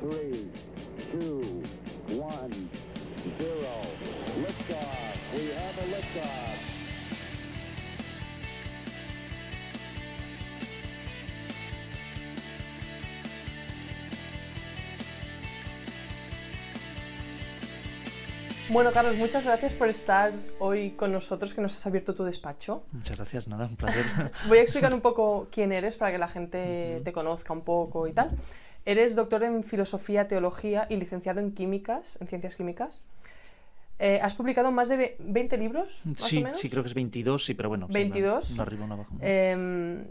three, two, one, zero. Liftoff. We have a liftoff. Bueno, Carlos, muchas gracias por estar hoy con nosotros, que nos has abierto tu despacho. Muchas gracias, nada, un placer. Voy a explicar un poco quién eres para que la gente te conozca un poco y tal. Eres doctor en filosofía, teología y licenciado en químicas, en ciencias químicas. Eh, has publicado más de ve- 20 libros, más sí, o menos. sí, creo que es 22, sí, pero bueno. sí, 22. una- una arriba, una abajo. Em,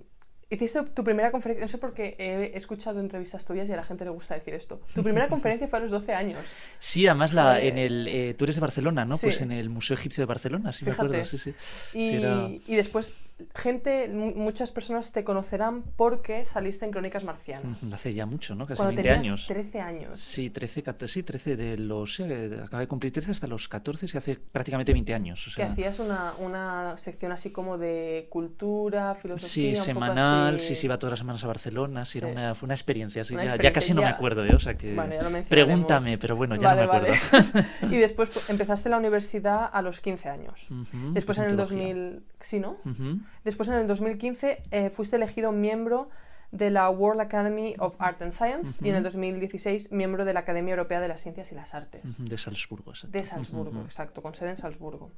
hiciste tu primera conferencia, no sé por qué he escuchado entrevistas tuyas y a la gente le gusta decir esto. Tu primera conferencia fue a los 12 años. Sí, además la, Joder. en el, eh, tú eres de Barcelona, ¿no? Sí. Pues en el Museo Egipcio de Barcelona, sí me Fíjate. acuerdo, sí, sí. Y, Sí, era- y después, gente, mu- muchas personas te conocerán porque saliste en Crónicas Marcianas. Hace ya mucho, ¿no? Casi Cuando 20 tenías años. 13 años. Sí, 13, 14, sí, 13 de los... eh, acabé de cumplir 13 hasta los 14, sí, hace prácticamente 20 años. O Que hacías una, una sección así como de cultura, filosofía. Sí, semanal, así. sí, sí, iba todas las semanas a Barcelona, sí, era una, fue una experiencia, sí, Una ya, ya casi no me acuerdo, ¿eh? o sea que... Bueno, ya lo. Pregúntame, pero bueno, ya Vale, no me vale. acuerdo. y después empezaste la universidad a los 15 años. Después pues en el teología. 2000... ¿Sí, no? Ujú. Después en el 2015 eh, fuiste elegido miembro de la World Academy of Art and Science y en el 2016 miembro de la Academia Europea de las Ciencias y las Artes. Ujú, De Salzburgo, exacto. De Salzburgo, Ujú. exacto, con sede en Salzburgo.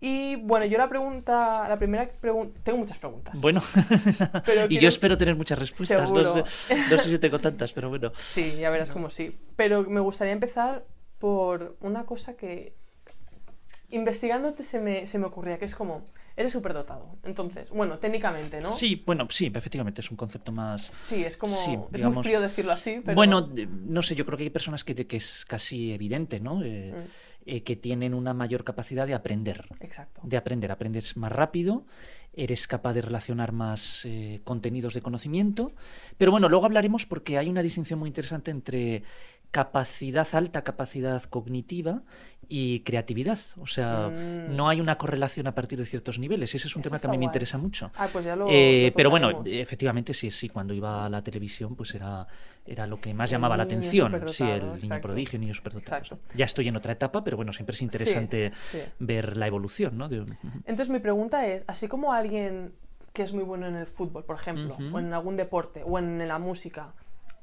Y bueno, yo la pregunta, la primera pregunta, tengo muchas preguntas. Bueno, Pero y quiero- yo espero tener muchas respuestas. No sé, no sé si tengo tantas, pero bueno. Sí, ya verás como sí. Pero me gustaría empezar por una cosa que investigándote se me, se me ocurría, que es como, eres superdotado. Entonces, bueno, técnicamente, ¿no? Sí, bueno, sí, efectivamente es un concepto más. Sí, es como, Sí, es muy digamos- frío decirlo así, pero... Bueno, no sé, yo creo que hay personas que, que es casi evidente, ¿no? Eh, Mm. eh, que tienen una mayor capacidad de aprender. Exacto. De aprender, aprendes más rápido, eres capaz de relacionar más eh, contenidos de conocimiento. Pero bueno, luego hablaremos porque hay una distinción muy interesante entre capacidad, alta capacidad cognitiva y creatividad. O sea, Mm. no hay una correlación a partir de ciertos niveles. Ese es un Eso tema que a mí me interesa mucho. Ah, pues ya lo... Eh, lo pero bueno, efectivamente sí, sí, cuando iba a la televisión pues era, era lo que más El llamaba la atención. Sí, el niño prodigio, el niño superdotado. Exacto. Ya estoy en otra etapa, pero bueno, siempre es interesante sí. ver la evolución, ¿no? De Entonces mi pregunta es, así como alguien que es muy bueno en el fútbol, por ejemplo, o en algún deporte, o en la música,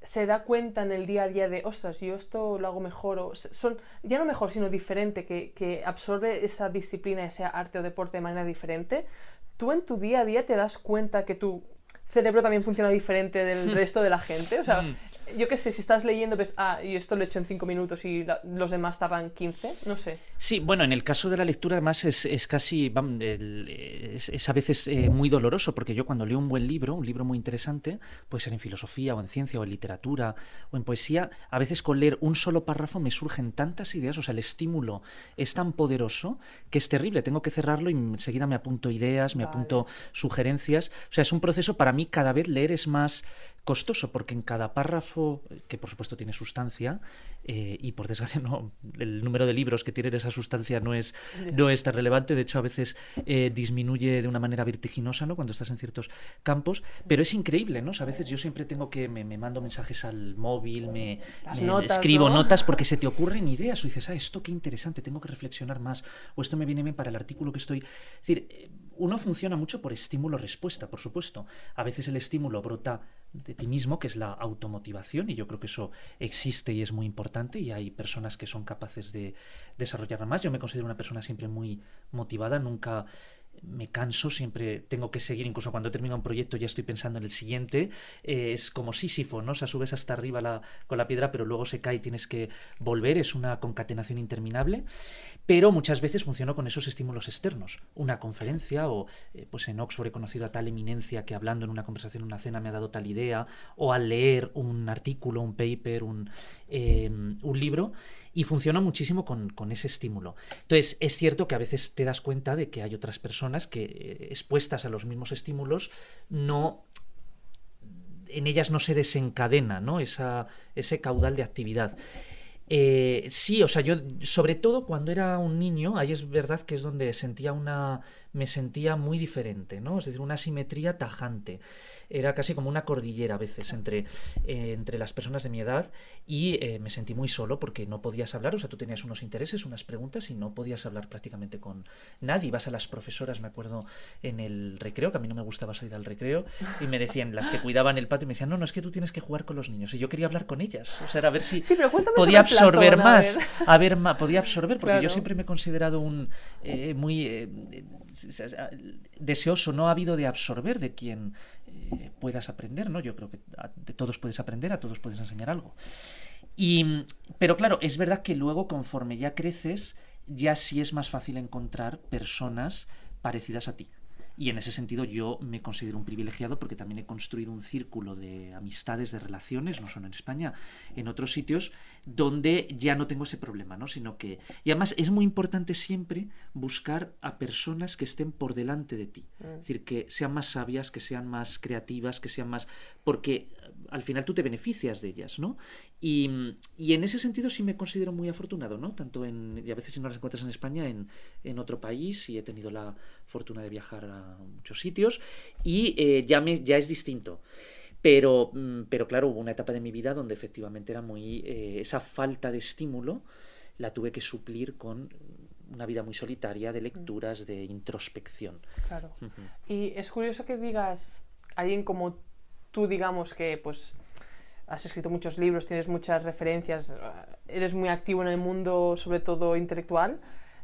se da cuenta en el día a día de, ostras, yo esto lo hago mejor, o son, ya no mejor, sino diferente, que, que absorbe esa disciplina, ese arte o deporte de manera diferente, tú en tu día a día te das cuenta que tu cerebro también funciona diferente del resto de la gente. O sea, Mm. Yo qué sé, si estás leyendo, ves, ah, y esto lo he hecho en 5 minutos y la- los demás tardan 15, no sé. Sí, bueno, en el caso de la lectura además es, es casi, el- es, es a veces eh, muy doloroso, porque yo cuando leo un buen libro, un libro muy interesante, puede ser en filosofía o en ciencia o en literatura o en poesía, a veces con leer un solo párrafo me surgen tantas ideas, o sea, el estímulo es tan poderoso que es terrible, tengo que cerrarlo y enseguida me apunto ideas, me Vale. apunto sugerencias, o sea, es un proceso, para mí cada vez leer es más costoso, porque en cada párrafo, que por supuesto tiene sustancia, eh, y por desgracia no, el número de libros que tienen esa sustancia no es, no es tan relevante, de hecho a veces eh, disminuye de una manera vertiginosa ¿no? cuando estás en ciertos campos, pero es increíble, ¿no? O sea, a veces yo siempre tengo que, me, me mando mensajes al móvil, me, Las me notas, escribo ¿no? notas porque se te ocurren ideas, o dices, ah, esto qué interesante, tengo que reflexionar más, o esto me viene bien para el artículo que estoy... Es decir, eh, uno funciona mucho por estímulo-respuesta, por supuesto. A veces el estímulo brota de ti mismo, que es la automotivación, y yo creo que eso existe y es muy importante, y hay personas que son capaces de desarrollarla más. Yo me considero una persona siempre muy motivada, nunca me canso, siempre tengo que seguir, incluso cuando he terminado un proyecto ya estoy pensando en el siguiente, eh, es como Sísifo, ¿no? O sea, subes hasta arriba la- con la piedra, pero luego se cae y tienes que volver, es una concatenación interminable, pero muchas veces funcionó con esos estímulos externos, una conferencia o eh, pues en Oxford he conocido a tal eminencia que hablando en una conversación, en una cena me ha dado tal idea, o al leer un artículo, un paper, un, eh, un libro, y funciona muchísimo con, con ese estímulo. Entonces, es cierto que a veces te das cuenta de que hay otras personas que, eh, expuestas a los mismos estímulos, no en ellas no se desencadena ¿no? Esa, ese caudal de actividad. Eh, sí, o sea, yo sobre todo cuando era un niño, ahí es verdad que es donde sentía una me sentía muy diferente, ¿no? Es decir, una simetría tajante. Era casi como una cordillera a veces entre, eh, entre las personas de mi edad y eh, me sentí muy solo porque no podías hablar, o sea, tú tenías unos intereses, unas preguntas y no podías hablar prácticamente con nadie. Ibas a las profesoras, me acuerdo, en el recreo, que a mí no me gustaba salir al recreo, y me decían, las que cuidaban el patio, me decían, no, no, es que tú tienes que jugar con los niños. Y yo quería hablar con ellas, o sea, a ver si podía absorber más, a ver, podía absorber, porque yo siempre me he considerado un eh, muy deseoso, no ha habido de absorber de quien eh, puedas aprender, ¿no? Yo creo que de todos puedes aprender, a todos puedes enseñar algo. Y, pero claro, es verdad que luego conforme ya creces, ya sí es más fácil encontrar personas parecidas a ti. Y en ese sentido yo me considero un privilegiado porque también he construido un círculo de amistades, de relaciones, no solo en España, en otros sitios, donde ya no tengo ese problema, ¿no? Sino que... Y además es muy importante siempre buscar a personas que estén por delante de ti. Mm. Es decir, que sean más sabias, que sean más creativas, que sean más... Porque al final tú te beneficias de ellas, ¿no? Y, en ese sentido sí me considero muy afortunado, ¿no? Tanto en, y a veces si no las encuentras en España, en, en otro país, y he tenido la fortuna de viajar a muchos sitios, y eh, ya, me, ya es distinto. Pero, mm, pero claro, hubo una etapa de mi vida donde efectivamente era muy... Eh, esa falta de estímulo la tuve que suplir con una vida muy solitaria de lecturas, de introspección. Claro. Y es curioso que digas, alguien como tú, digamos que pues has escrito muchos libros, tienes muchas referencias, eres muy activo en el mundo, sobre todo intelectual,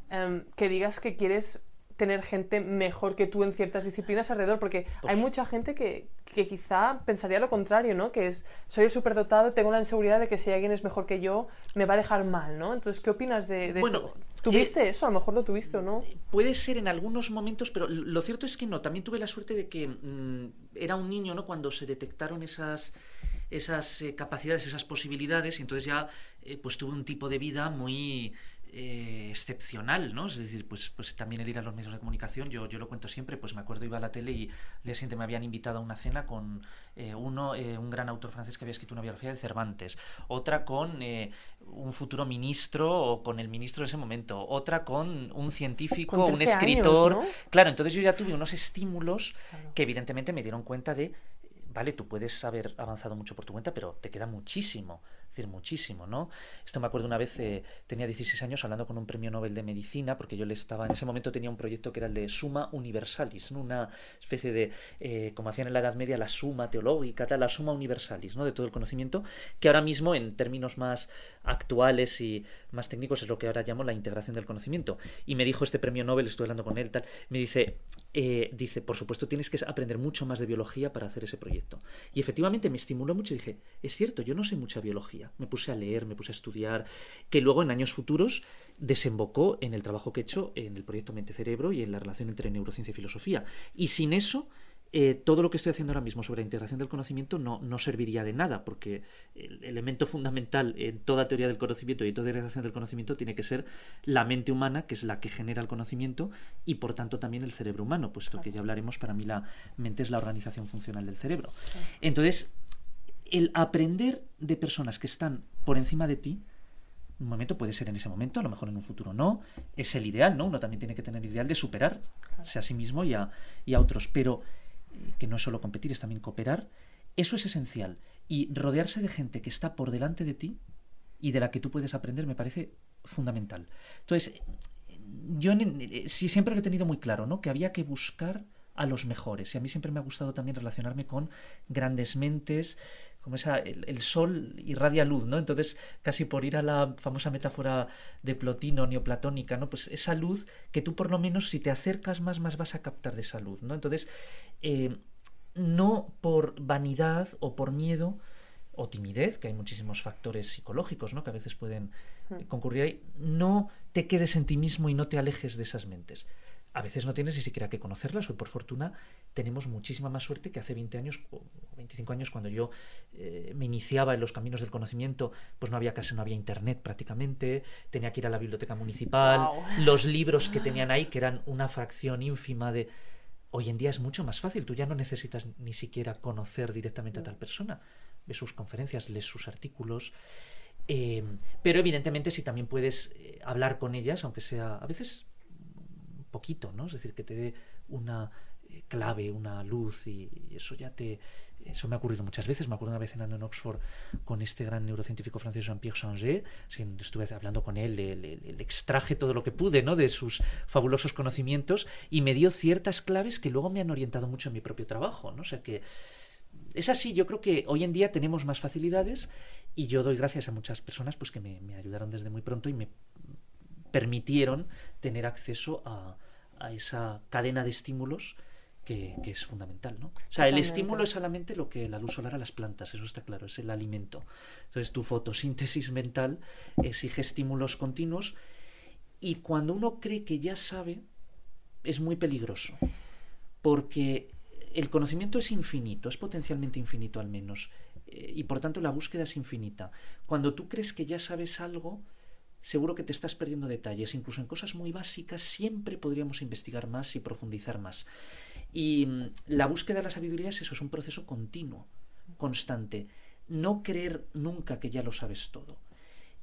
em, que digas que quieres tener gente mejor que tú en ciertas disciplinas alrededor, porque hay pues mucha gente que, que, quizá pensaría lo contrario, ¿no? Que es, soy el superdotado, tengo la inseguridad de que si alguien es mejor que yo, me va a dejar mal, ¿no? Entonces, ¿qué opinas de, bueno, esto? ¿Tuviste eh, eso? A lo mejor lo tuviste o no. Puede ser en algunos momentos, pero lo cierto es que no. También tuve la suerte de que mm, era un niño, ¿no? Cuando se detectaron esas esas eh, capacidades, esas posibilidades, y entonces ya eh, pues tuve un tipo de vida muy eh, excepcional, ¿no? Es decir, pues, pues también el ir a los medios de comunicación, yo, yo lo cuento siempre, pues me acuerdo iba a la tele y día siguiente me habían invitado a una cena con uno, un gran autor francés que había escrito una biografía de Cervantes, otra con un futuro ministro o con el ministro de ese momento, otra con un científico, un escritor. Claro, entonces yo ya tuve unos estímulos que evidentemente me dieron cuenta de vale, tú puedes haber avanzado mucho por tu cuenta, pero te queda muchísimo muchísimo, ¿no? Esto me acuerdo una vez, eh, tenía 16 años hablando con un premio Nobel de Medicina, porque yo le estaba, en ese momento tenía un proyecto que era el de Suma Universalis, ¿no? Una especie de, eh, como hacían en la Edad Media, la suma teológica, tal, la suma universalis, ¿no? De todo el conocimiento, que ahora mismo, en términos más actuales y más técnicos, es lo que ahora llamo la integración del conocimiento. Y me dijo este premio Nobel, estuve hablando con él, tal, me dice, eh, dice, por supuesto, tienes que aprender mucho más de biología para hacer ese proyecto. Y efectivamente me estimuló mucho y dije, es cierto, yo no sé mucha biología me puse a leer, me puse a estudiar, que luego en años futuros desembocó en el trabajo que he hecho en el proyecto Mente Cerebro y en la relación entre neurociencia y filosofía. Y sin eso, eh, todo lo que estoy haciendo ahora mismo sobre la integración del conocimiento no, no, serviría de nada, porque el elemento fundamental en toda teoría del conocimiento y toda integración del conocimiento tiene que ser la mente humana, que es la que genera el conocimiento, y por tanto también el cerebro humano, puesto que ya hablaremos, para mí la mente es la organización funcional del cerebro. Entonces, el aprender de personas que están por encima de ti, un momento puede ser en ese momento, a lo mejor en un futuro no, es el ideal, ¿no? Uno también tiene que tener el ideal de superarse a sí mismo y a, y a otros, pero que no es solo competir, es también cooperar, eso es esencial. Y rodearse de gente que está por delante de ti y de la que tú puedes aprender me parece fundamental. Entonces, yo sí siempre lo he tenido muy claro, ¿no? Que había que buscar a los mejores. Y a mí siempre me ha gustado también relacionarme con grandes mentes, como esa, el, sol irradia luz, ¿no? Entonces, casi por ir a la famosa metáfora de Plotino, neoplatónica, ¿no? Pues esa luz que tú por lo menos si te acercas más, más vas a captar de esa luz, ¿no? Entonces, eh, no por vanidad o por miedo o timidez, que hay muchísimos factores psicológicos, ¿no? Que a veces pueden hmm. concurrir ahí, no te quedes en ti mismo y no te alejes de esas mentes a veces no tienes ni siquiera que conocerlas. Hoy, por fortuna, tenemos muchísima más suerte que hace 20 años o 25 años, cuando yo eh, me iniciaba en los caminos del conocimiento, pues no había casi, no había internet prácticamente, tenía que ir a la biblioteca municipal, los libros que tenían ahí, que eran una fracción ínfima de... Hoy en día es mucho más fácil, tú ya no necesitas ni siquiera conocer directamente a tal persona. Ves sus conferencias, lees sus artículos. Eh, pero evidentemente si también puedes eh, hablar con ellas, aunque sea a veces poquito, ¿no? Es decir, que te dé una eh, clave, una luz y, eso ya te... Eso me ha ocurrido muchas veces. Me acuerdo una vez cenando en Oxford con este gran neurocientífico francés Jean-Pierre Changer. Estuve hablando con él, le, extraje todo lo que pude ¿no? de sus fabulosos conocimientos y me dio ciertas claves que luego me han orientado mucho en mi propio trabajo. ¿no? O sea que es así, yo creo que hoy en día tenemos más facilidades y yo doy gracias a muchas personas pues, que me ayudaron desde muy pronto y me permitieron tener acceso a, a esa cadena de estímulos que, es fundamental, ¿no? O sea, el estímulo es solamente lo que la luz solar a las plantas, eso está claro, es el alimento. Entonces tu fotosíntesis mental exige estímulos continuos y cuando uno cree que ya sabe, es muy peligroso, porque el conocimiento es infinito, es potencialmente infinito al menos, eh, y por tanto la búsqueda es infinita. Cuando tú crees que ya sabes algo, seguro que te estás perdiendo detalles. Incluso en cosas muy básicas siempre podríamos investigar más y profundizar más. Y mm, la búsqueda de la sabiduría es eso, es un proceso continuo, constante. No creer nunca que ya lo sabes todo.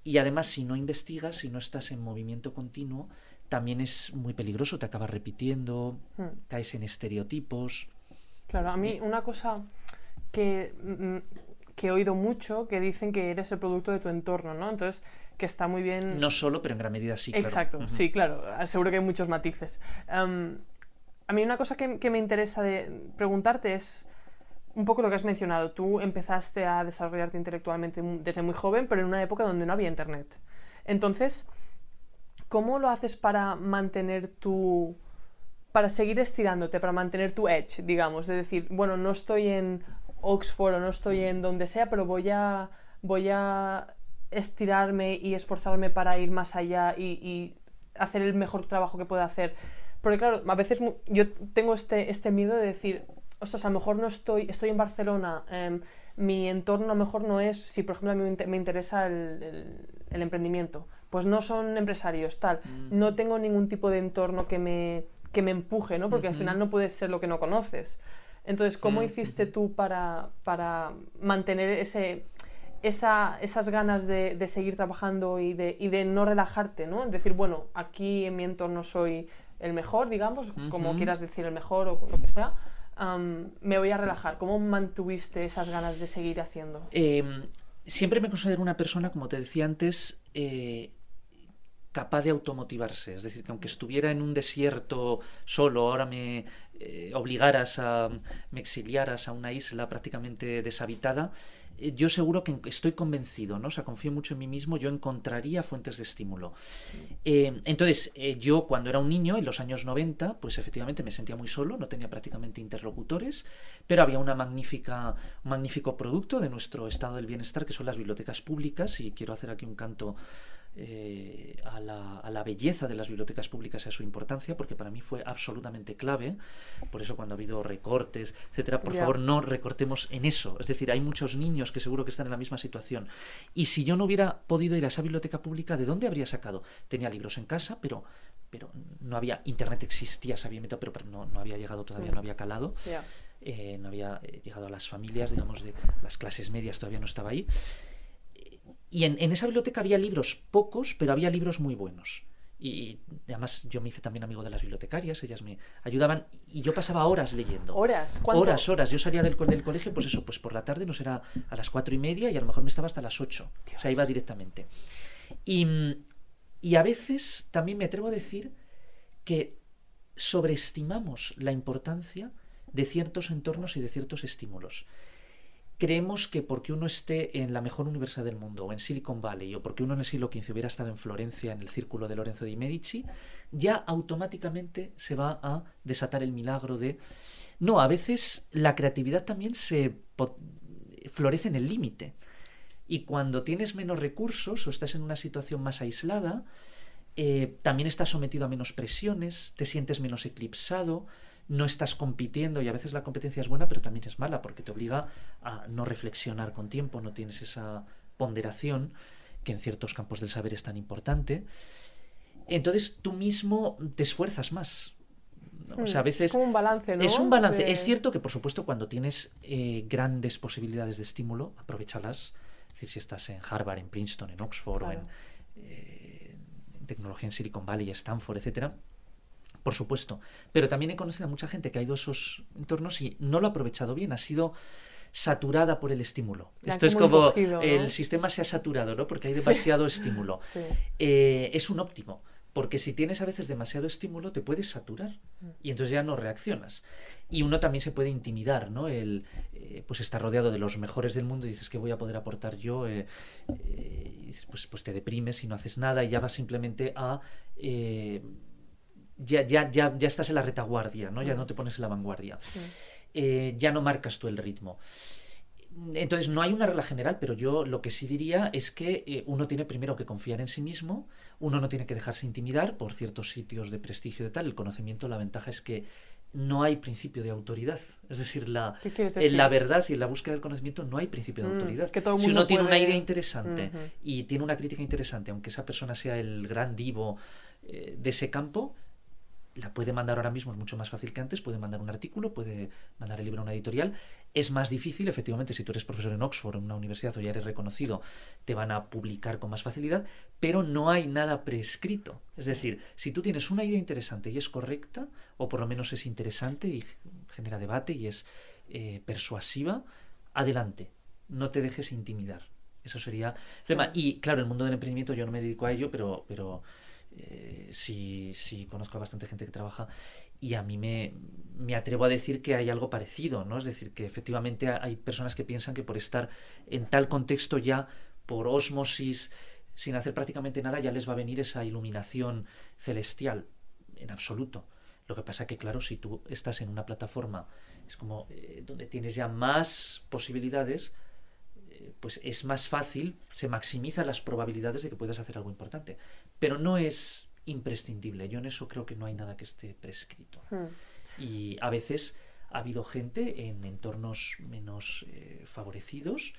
Y además, si no investigas, si no estás en movimiento continuo, también es muy peligroso, te acabas repitiendo, hmm. caes en estereotipos. Claro, a mí una cosa que, mm, que he oído mucho, que dicen que eres el producto de tu entorno, ¿no? Entonces, que está muy bien... No solo, pero en gran medida sí. Exacto, sí, claro. Seguro que hay muchos matices. A mí una cosa que, me interesa de preguntarte es un poco lo que has mencionado. Tú empezaste a desarrollarte intelectualmente desde muy joven, pero en una época donde no había internet. Entonces, ¿cómo lo haces para mantener tu... para seguir estirándote, para mantener tu edge, digamos? De decir, bueno, no estoy en Oxford o no estoy en donde sea, pero voy a, voy a estirarme y esforzarme para ir más allá y, y hacer el mejor trabajo que pueda hacer. Porque claro, a veces yo tengo este, este miedo de decir, ostras, a lo mejor no estoy, estoy en Barcelona, em, mi entorno a lo mejor no es, si por ejemplo a mí me interesa el, el, emprendimiento, pues no son empresarios, tal, mm. no tengo ningún tipo de entorno que me, que me empuje, ¿no? Porque al final no puedes ser lo que no conoces. Entonces, ¿cómo mm, hiciste tú para, para mantener ese, esa, esas ganas de, de, seguir trabajando y de, y de no relajarte, ¿no? Decir, bueno, aquí en mi entorno soy el mejor, digamos, como quieras decir el mejor o lo que sea, me voy a relajar. ¿Cómo mantuviste esas ganas de seguir haciendo? Em, siempre me considero una persona, como te decía antes, eh, capaz de automotivarse. Es decir, que aunque estuviera en un desierto solo, ahora me eh, obligaras a, me exiliaras a una isla prácticamente deshabitada, yo seguro que estoy convencido, ¿no? O sea, confío mucho en mí mismo, yo encontraría fuentes de estímulo. Eh, entonces, eh, yo cuando era un niño, en los años 90, pues efectivamente me sentía muy solo, no tenía prácticamente interlocutores, pero había una magnífica, un magnífico producto de nuestro estado del bienestar, que son las bibliotecas públicas, y quiero hacer aquí un canto eh, a, la, belleza de las bibliotecas públicas y a su importancia, porque para mí fue absolutamente clave. Por eso cuando ha habido recortes, etcétera, por favor no recortemos en eso. Es decir, hay muchos niños que seguro que están en la misma situación. Y si yo no hubiera podido ir a esa biblioteca pública, ¿de dónde habría sacado? Tenía libros en casa, pero pero no había internet existía se había metido pero, no, no, había llegado todavía no había calado eh, no había eh, llegado a las familias digamos de las clases medias todavía no estaba ahí y en, esa biblioteca había libros pocos, pero había libros muy buenos. Y, además yo me hice también amigo de las bibliotecarias, ellas me ayudaban y yo pasaba horas leyendo. ¿Horas? Horas, horas. Yo salía del, del, colegio, pues eso, pues por la tarde, no será a las cuatro y media y a lo mejor me estaba hasta las ocho. O sea, iba directamente. Y, y a veces también me atrevo a decir que sobreestimamos la importancia de ciertos entornos y de ciertos estímulos creemos que porque uno esté en la mejor universidad del mundo o en Silicon Valley o porque uno en el siglo XV hubiera estado en Florencia en el círculo de Lorenzo di Medici, ya automáticamente se va a desatar el milagro de... No, a veces la creatividad también se florece en el límite. Y cuando tienes menos recursos o estás en una situación más aislada, eh, también estás sometido a menos presiones, te sientes menos eclipsado, no estás compitiendo y a veces la competencia es buena, pero también es mala porque te obliga a no reflexionar con tiempo, no tienes esa ponderación que en ciertos campos del saber es tan importante. Entonces tú mismo te esfuerzas más. O sea, a hmm, veces es como un balance, ¿no? Es un balance. Es cierto que, por supuesto, cuando tienes eh, grandes posibilidades de estímulo, aprovechalas. Es decir, si estás en Harvard, en Princeton, en Oxford o en, eh, en, tecnología en Silicon Valley, Stanford, etcétera, por supuesto. Pero también he conocido a mucha gente que ha ido a esos entornos y no lo ha aprovechado bien, ha sido saturada por el estímulo. La Esto es como el sistema se ha saturado, ¿no? Porque hay demasiado estímulo. Sí. Eh, es un óptimo, porque si tienes a veces demasiado estímulo te puedes saturar Mm. y entonces ya no reaccionas. Y uno también se puede intimidar, ¿no? El, eh, pues estar rodeado de los mejores del mundo y dices que voy a poder aportar yo, eh, eh, pues, pues te deprimes y no haces nada y ya vas simplemente a... ya, ya, ya, ya estás en la retaguardia, ¿no? Ya Mm. no te pones en la vanguardia. Sí. Eh, ya no marcas tú el ritmo. Entonces no hay una regla general, pero yo lo que sí diría es que eh, uno tiene primero que confiar en sí mismo, uno no tiene que dejarse intimidar por ciertos sitios de prestigio de tal. El conocimiento, la ventaja es que no hay principio de autoridad. Es decir, la, ¿Qué quieres en la verdad y en la búsqueda del conocimiento no hay principio de Mm, autoridad. que todo el si uno tiene una idea interesante y tiene una crítica interesante, aunque esa persona sea el gran divo eh, de ese campo, la puede mandar ahora mismo, es mucho más fácil que antes, puede mandar un artículo, puede mandar el libro a una editorial. Es más difícil, efectivamente, si tú eres profesor en Oxford, en una universidad o ya eres reconocido, te van a publicar con más facilidad, pero no hay nada prescrito. Es decir, si tú tienes una idea interesante y es correcta, o por lo menos es interesante y genera debate y es eh, persuasiva, adelante, no te dejes intimidar. Eso sería el tema. Y claro, el mundo del emprendimiento yo no me dedico a ello, pero, pero eh, sí, sí conozco a bastante gente que trabaja y a mí me, me atrevo a decir que hay algo parecido, ¿no? Es decir, que efectivamente ha- hay personas que piensan que por estar en tal contexto ya, por osmosis, sin hacer prácticamente nada, ya les va a venir esa iluminación celestial. En absoluto. Lo que pasa que, claro, si tú estás en una plataforma, es como eh, donde tienes ya más posibilidades, eh, pues es más fácil, se maximizan las probabilidades de que puedas hacer algo importante. Pero no es imprescindible. Yo en eso creo que no hay nada que esté prescrito. Mm. Y a veces ha habido gente en entornos menos eh, favorecidos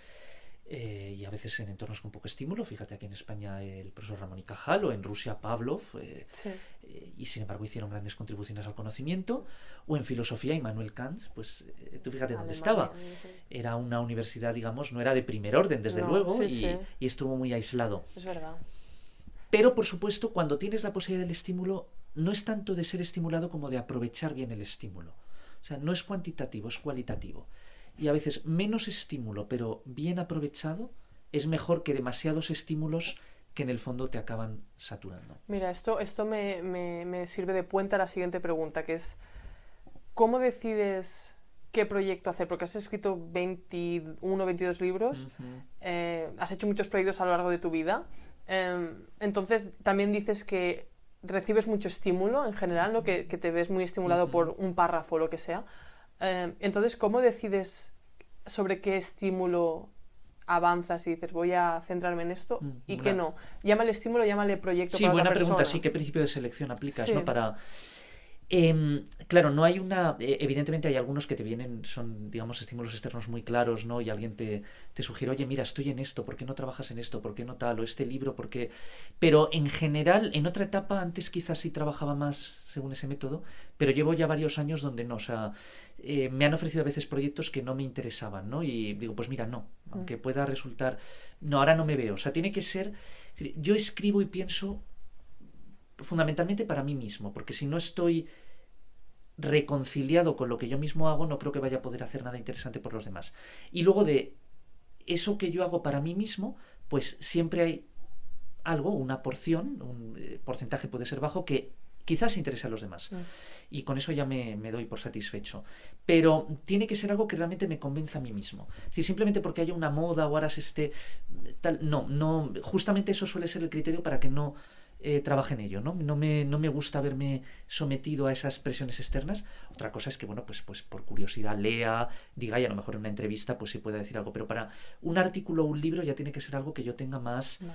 eh, y a veces en entornos con poco estímulo. Fíjate aquí en España el profesor Ramón y Cajal o en Rusia Pavlov. eh, Sí. eh, y sin embargo hicieron grandes contribuciones al conocimiento. O en filosofía, Immanuel Kant, pues tú fíjate dónde estaba. Sí. Era una universidad, digamos, no era de primer orden, desde No, luego, sí, y, y estuvo muy aislado. Es verdad. Pero, por supuesto, cuando tienes la posibilidad del estímulo, no es tanto de ser estimulado como de aprovechar bien el estímulo. O sea, no es cuantitativo, es cualitativo. Y a veces menos estímulo, pero bien aprovechado, es mejor que demasiados estímulos que en el fondo te acaban saturando. Mira, esto, esto me, me- me sirve de puente a la siguiente pregunta, que es, ¿cómo decides qué proyecto hacer? Porque has escrito 21, 22 libros, eh, has hecho muchos proyectos a lo largo de tu vida, em, entonces también dices que recibes mucho estímulo en general, ¿no? que, que te ves muy estimulado Ujú. por un párrafo o lo que sea. Em, entonces, ¿cómo decides sobre qué estímulo avanzas y dices voy a centrarme en esto Mm, y una- qué no? Llámale estímulo, llámale proyecto Sí, para buena otra pregunta. Sí, ¿qué principio de selección aplicas, Sí. no? Para... Em, claro, no hay una... eh, evidentemente hay algunos que te vienen, son, digamos, estímulos externos muy claros, ¿no? Y alguien te, te sugiere, oye, mira, estoy en esto, ¿por qué no trabajas en esto? ¿Por qué no tal? O este libro, ¿por qué...? Pero en general, en otra etapa, antes quizás sí trabajaba más según ese método, pero llevo ya varios años donde no, o sea... eh, me han ofrecido a veces proyectos que no me interesaban, ¿no? Y digo, pues mira, no, aunque pueda resultar, no, ahora no me veo, o sea, tiene que ser, yo escribo y pienso fundamentalmente para mí mismo, porque si no estoy reconciliado con lo que yo mismo hago, no creo que vaya a poder hacer nada interesante por los demás. Y luego de eso que yo hago para mí mismo, pues siempre hay algo, una porción, un eh, porcentaje puede ser bajo, que quizás interese a los demás. Mm. Y con eso ya me, me doy por satisfecho. Pero tiene que ser algo que realmente me convenza a mí mismo. Es decir, simplemente porque haya una moda o ahora se esté tal, no, no, justamente eso suele ser el criterio para que no eh, trabaje en ello, ¿no? No me, no me gusta verme sometido a esas presiones externas. Otra cosa es que, bueno, pues, pues por curiosidad lea, diga y a lo mejor en una entrevista pues sí pueda decir algo. Pero para un artículo o un libro ya tiene que ser algo que yo tenga más Vale.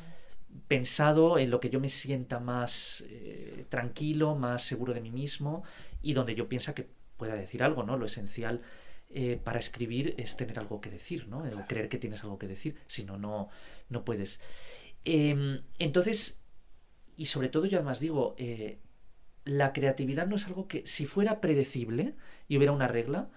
pensado en lo que yo me sienta más eh, tranquilo, más seguro de mí mismo y donde yo piensa que pueda decir algo, ¿no? Lo esencial eh, para escribir es tener algo que decir, ¿no? O creer que tienes algo que decir, si no, no, no puedes. Em, entonces, y sobre todo yo además digo, eh, la creatividad no es algo que, si fuera predecible y hubiera una regla,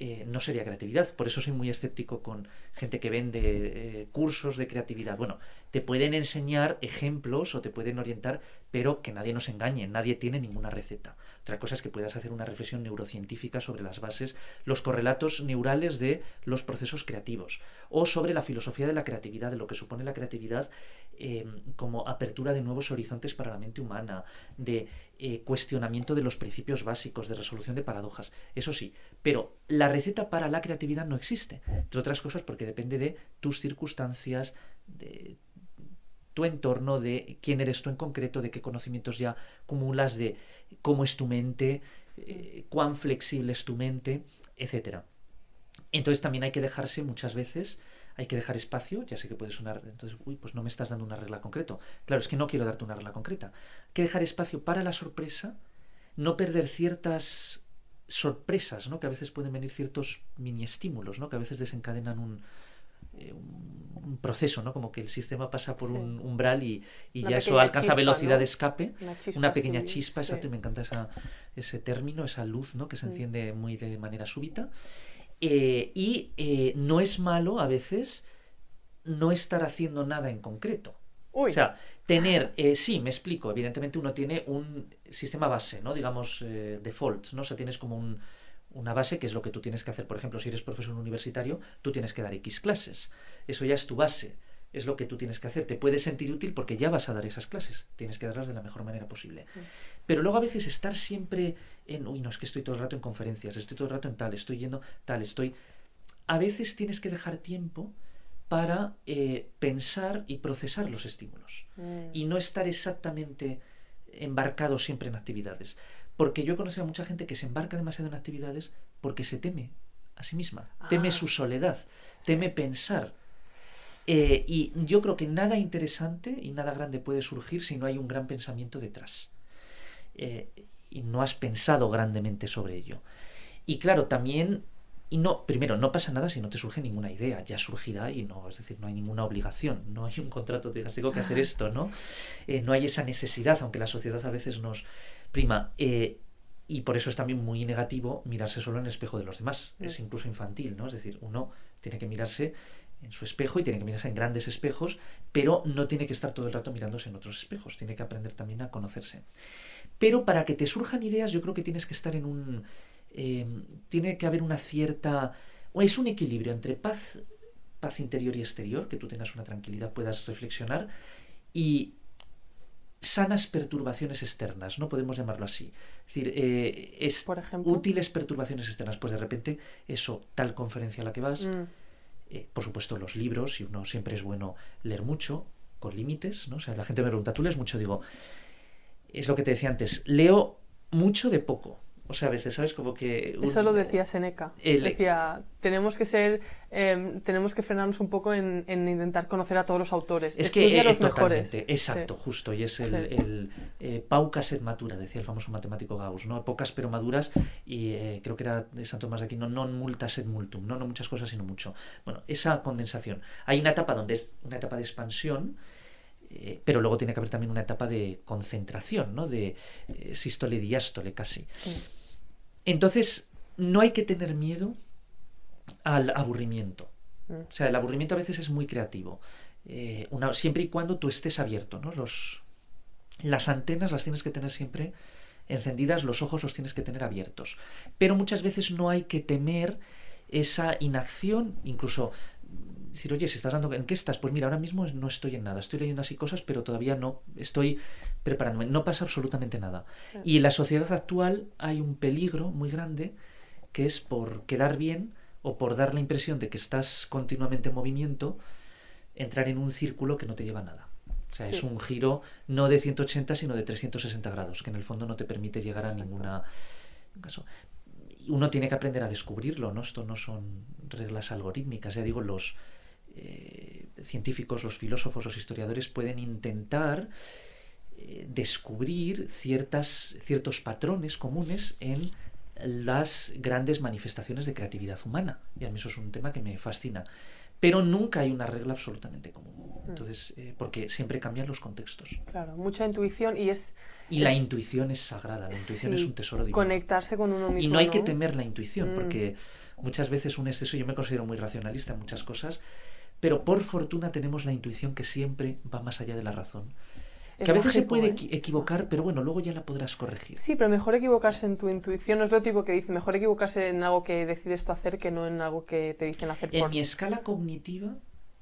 eh, no sería creatividad. Por eso soy muy escéptico con gente que vende eh, cursos de creatividad. Bueno, te pueden enseñar ejemplos o te pueden orientar, pero que nadie nos engañe, nadie tiene ninguna receta. Otra cosa es que puedas hacer una reflexión neurocientífica sobre las bases, los correlatos neurales de los procesos creativos, o sobre la filosofía de la creatividad, de lo que supone la creatividad eh, como apertura de nuevos horizontes para la mente humana, de eh, cuestionamiento de los principios básicos, de resolución de paradojas. Eso sí, pero la receta para la creatividad no existe, entre otras cosas porque depende de tus circunstancias, de tu entorno, de quién eres tú en concreto, de qué conocimientos ya acumulas, de cómo es tu mente, eh, cuán flexible es tu mente, etc. Entonces también hay que dejarse muchas veces hay que dejar espacio, ya sé que puede sonar, entonces, uy, pues no me estás dando una regla concreta. Claro, es que no quiero darte una regla concreta. Que dejar espacio para la sorpresa, no perder ciertas sorpresas, ¿no? Que a veces pueden venir ciertos mini estímulos, ¿no? Que a veces desencadenan un, eh, un proceso, ¿no? Como que el sistema pasa por un umbral y, ya eso alcanza velocidad de escape, una, pequeña chispa, exacto, y me encanta esa, ese término, esa luz, ¿no? Que se mm. enciende muy de manera súbita. Eh, y eh, no es malo a veces no estar haciendo nada en concreto. O sea, tener, eh, sí, me explico, evidentemente uno tiene un sistema base, ¿no? Digamos, default, ¿no? O sea, tienes como un, una base que es lo que tú tienes que hacer. Por ejemplo, si eres profesor universitario, tú tienes que dar X clases. Eso ya es tu base es lo que tú tienes que hacer. Te puedes sentir útil porque ya vas a dar esas clases. Tienes que darlas de la mejor manera posible. Pero luego a veces estar siempre en, uy, no, es que estoy todo el rato en conferencias, estoy todo el rato en tal, estoy yendo tal, estoy... A veces tienes que dejar tiempo para eh, pensar y procesar los estímulos. Mm. Y no estar exactamente embarcado siempre en actividades. Porque yo he conocido a mucha gente que se embarca demasiado en actividades porque se teme a sí misma, teme ah. su soledad, teme pensar eh, y yo creo que nada interesante y nada grande puede surgir si no hay un gran pensamiento detrás. Eh, y no has pensado grandemente sobre ello. Y claro, también, y no, primero, no pasa nada si no te surge ninguna idea, ya surgirá y no, es decir, no hay ninguna obligación, no hay un contrato, te digas, tengo que hacer esto, ¿no? Eh, no hay esa necesidad, aunque la sociedad a veces nos prima. y por eso es también muy negativo mirarse solo en el espejo de los demás. Es mm. incluso infantil, ¿no? Es decir, uno tiene que mirarse en su espejo y tiene que mirarse en grandes espejos, pero no tiene que estar todo el rato mirándose en otros espejos, tiene que aprender también a conocerse. Pero para que te surjan ideas, yo creo que tienes que estar en un... Eh, tiene que haber una cierta... o es un equilibrio entre paz, paz interior y exterior, que tú tengas una tranquilidad, puedas reflexionar, y sanas perturbaciones externas, no podemos llamarlo así. Es decir, eh, es útiles perturbaciones externas. Pues de repente, eso, tal conferencia a la que vas, mm. Eh, por supuesto, los libros, y uno siempre es bueno leer mucho, con límites, ¿no? O sea, la gente me pregunta, ¿tú lees mucho? Digo, es lo que te decía antes, leo mucho de poco. O sea, a veces, ¿sabes? Como que... Eso lo decía Seneca. Decía, tenemos que ser, em, tenemos que frenarnos un poco en, intentar conocer a todos los autores. Es que que los mejores. Exacto, justo. Y es el, el eh, paucas et matura, decía el famoso matemático Gauss, ¿no? Pocas pero maduras y eh, creo que era de Santo Tomás de Aquino, non multas et multum, ¿no? No muchas cosas, sino mucho. Bueno, esa condensación. Hay una etapa donde es una etapa de expansión, eh, pero luego tiene que haber también una etapa de concentración, ¿no? De sístole diástole casi. Entonces, no hay que tener miedo al aburrimiento. Mm. O sea, el aburrimiento a veces es muy creativo. Eh, siempre y cuando tú estés abierto, ¿no? Los, las antenas las tienes que tener siempre encendidas, los ojos los tienes que tener abiertos. Pero muchas veces no hay que temer esa inacción, incluso decir, oye, si estás dando, ¿en qué estás? Pues mira, ahora mismo no estoy en nada, estoy leyendo así cosas, pero todavía no estoy preparándome, no pasa absolutamente nada. Y en la sociedad actual hay un peligro muy grande que es por quedar bien o por dar la impresión de que estás continuamente en movimiento, entrar en un círculo que no te lleva a nada. O sea, es un giro no de 180, sino de 360 grados, que en el fondo no te permite llegar a ninguna caso uno tiene que aprender a descubrirlo, ¿no? Esto no son reglas algorítmicas, ya digo, los eh, científicos, los filósofos, los historiadores pueden intentar descubrir ciertas, ciertos patrones comunes en las grandes manifestaciones de creatividad humana. Y a mí eso es un tema que me fascina. Pero nunca hay una regla absolutamente común. Entonces, eh, porque siempre cambian los contextos. Claro, mucha intuición y es... Y la intuición es sagrada, la intuición es un tesoro divino. Conectarse con uno mismo. Y no hay que temer la intuición, Mm. porque muchas veces un exceso, yo me considero muy racionalista en muchas cosas, pero por fortuna tenemos la intuición que siempre va más allá de la razón. Es que a veces se puede ¿eh? equi- equivocar, pero bueno, luego ya la podrás corregir. Sí, pero mejor equivocarse en tu intuición. No es lo tipo que dice, mejor equivocarse en algo que decides tú hacer que no en algo que te dicen hacer En por mi escala cognitiva,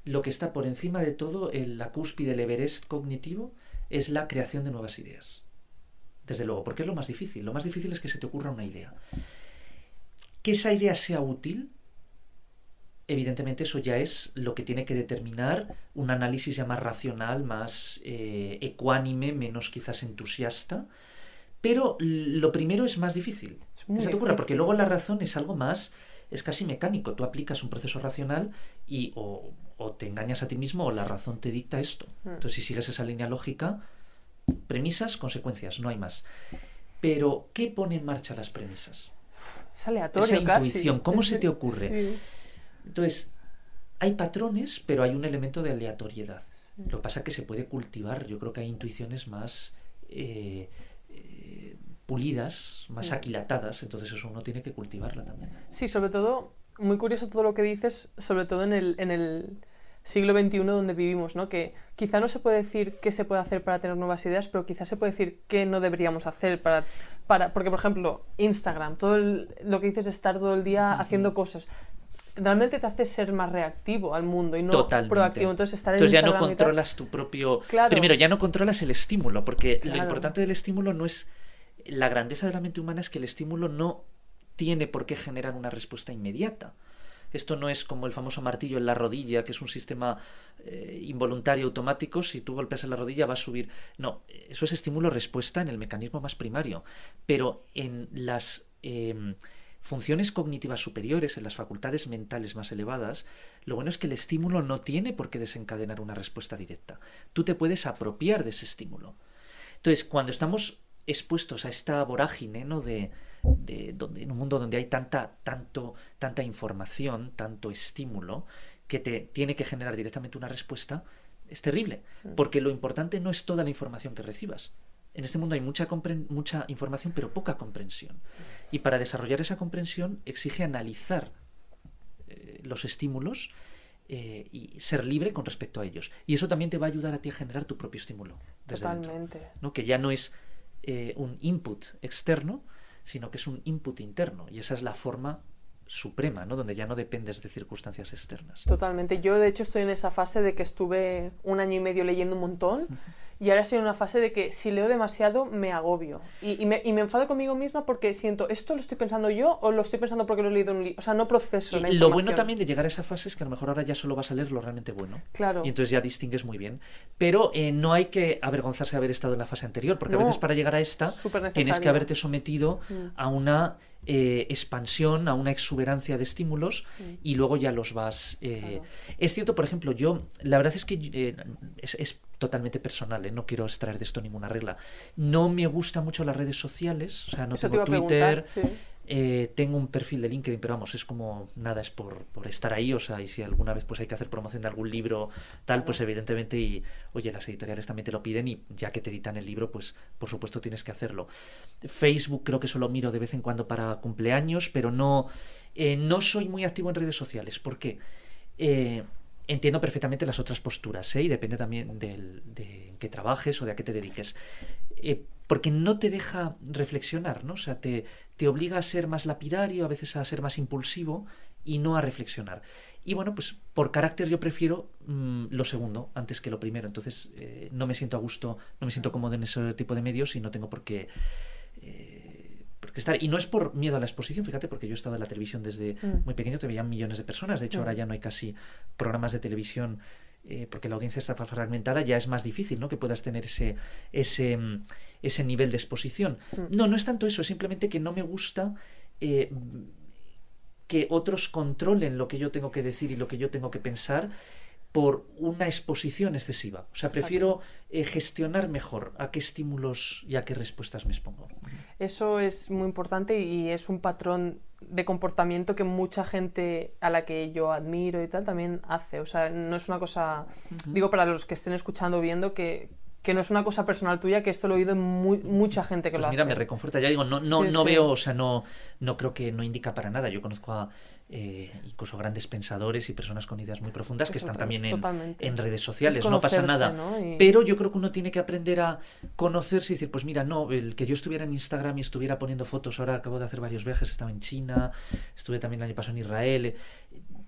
lo que está por encima de todo, en la cúspide del Everest cognitivo, es la creación de nuevas ideas. Desde luego, porque es lo más difícil. Lo más difícil es que se te ocurra una idea. Que esa idea sea útil, evidentemente eso ya es lo que tiene que determinar un análisis ya más racional, más eh, ecuánime, menos quizás entusiasta. Pero lo primero es más difícil. Es muy que se te ocurra, porque luego la razón es algo más, es casi mecánico. Tú aplicas un proceso racional y o, o te engañas a ti mismo o la razón te dicta esto. Mm. Entonces, si sigues esa línea lógica, premisas, consecuencias, no hay más. Pero, ¿qué pone en marcha las premisas? Es aleatorio esa casi. intuición, ¿cómo se te ocurre? Sí, Entonces, hay patrones, pero hay un elemento de aleatoriedad. Sí. Lo que pasa es que se puede cultivar. Yo creo que hay intuiciones más eh, eh, pulidas, más Mm. aquilatadas, entonces eso uno tiene que cultivarla también. Sí, sobre todo, muy curioso todo lo que dices, sobre todo en el, en el siglo XXI donde vivimos, ¿no? Que quizá no se puede decir qué se puede hacer para tener nuevas ideas, pero quizá se puede decir qué no deberíamos hacer para... para porque, por ejemplo, Instagram, todo el- lo que dices de estar todo el día haciendo cosas, realmente te hace ser más reactivo al mundo y no Totalmente. proactivo. Entonces, estar en Entonces ya no controlas tu propio... Claro. Primero, ya no controlas el estímulo, porque lo importante del estímulo no es... La grandeza de la mente humana es que el estímulo no tiene por qué generar una respuesta inmediata. Esto no es como el famoso martillo en la rodilla, que es un sistema eh, involuntario automático. Si tú golpeas en la rodilla va a subir. No, eso es estímulo-respuesta en el mecanismo más primario. Pero en las em, funciones cognitivas superiores, en las facultades mentales más elevadas, lo bueno es que el estímulo no tiene por qué desencadenar una respuesta directa. Tú te puedes apropiar de ese estímulo. Entonces, cuando estamos expuestos a esta vorágine, ¿no? De, de donde, en un mundo donde hay tanta, tanto, tanta información, tanto estímulo, que te tiene que generar directamente una respuesta, es terrible. Porque lo importante no es toda la información que recibas. En este mundo hay mucha, mucha información, pero poca comprensión. Y para desarrollar esa comprensión exige analizar eh, los estímulos eh, y ser libre con respecto a ellos. Y eso también te va a ayudar a ti a generar tu propio estímulo. Desde dentro, Totalmente. ¿no? Que ya no es eh, un input externo, sino que es un input interno. Y esa es la forma suprema, ¿no? Donde ya no dependes de circunstancias externas. Totalmente. Yo, de hecho, estoy en esa fase de que estuve un año y medio leyendo un montón y ahora estoy en una fase de que si leo demasiado me agobio y, y me, y me enfado conmigo misma porque siento, ¿esto lo estoy pensando yo o lo estoy pensando porque lo he leído en un libro? O sea, no proceso Y la lo bueno también de llegar a esa fase es que a lo mejor ahora ya solo vas a leer lo realmente bueno. Claro. Y entonces ya distingues muy bien. Pero eh, no hay que avergonzarse de haber estado en la fase anterior, porque a veces para llegar a esta tienes que haberte sometido Mm. a una eh, expansión, a una exuberancia de estímulos y luego ya los vas... eh, Mm. Claro. Es cierto, por ejemplo, yo, la verdad es que eh, es, es totalmente personal, ¿eh? no quiero extraer de esto ninguna regla. No me gustan mucho las redes sociales, o sea, no Eso tengo Twitter, sí. Eh, tengo un perfil de LinkedIn, pero vamos, es como nada, es por, por estar ahí, o sea, y si alguna vez pues hay que hacer promoción de algún libro, tal, pues evidentemente, y oye, las editoriales también te lo piden y ya que te editan el libro, pues por supuesto tienes que hacerlo. Facebook creo que solo miro de vez en cuando para cumpleaños, pero no, eh, no soy muy activo en redes sociales. ¿Por qué? Eh, entiendo perfectamente las otras posturas, ¿eh? y depende también del, de en qué trabajes o de a qué te dediques. Eh, porque no te deja reflexionar, ¿no? O sea, te, te obliga a ser más lapidario, a veces a ser más impulsivo y no a reflexionar. Y bueno, pues por carácter yo prefiero mm, lo segundo antes que lo primero. Entonces eh, no me siento a gusto, no me siento cómodo en ese tipo de medios y no tengo por qué, eh, por qué estar. Y no es por miedo a la exposición, fíjate, porque yo he estado en la televisión desde Mm. muy pequeño, te veían millones de personas. De hecho, Mm. ahora ya no hay casi programas de televisión eh, porque la audiencia está fragmentada, ya es más difícil ¿no? que puedas tener ese, ese, mm, ese nivel de exposición. Mm. No, no es tanto eso, es simplemente que no me gusta eh, que otros controlen lo que yo tengo que decir y lo que yo tengo que pensar, por una exposición excesiva. O sea, prefiero eh, gestionar mejor a qué estímulos y a qué respuestas me expongo. Eso es muy importante y es un patrón de comportamiento que mucha gente a la que yo admiro y tal también hace. O sea, no es una cosa, digo para los que estén escuchando, viendo que, que no es una cosa personal tuya, que esto lo he oído en muy, mucha gente que Pues lo mira, hace. me reconforta. Ya digo, no, no, Sí, no sí. veo, o sea, no, no creo que no indica para nada. Yo conozco a eh, incluso grandes pensadores y personas con ideas muy profundas que están también en, redes sociales. Es No pasa nada. ¿no? Y- Pero yo creo que uno tiene que aprender a conocerse y decir, pues mira, no, el que yo estuviera en Instagram y estuviera poniendo fotos, ahora acabo de hacer varios viajes, estaba en China, estuve también el año pasado en Israel. eh,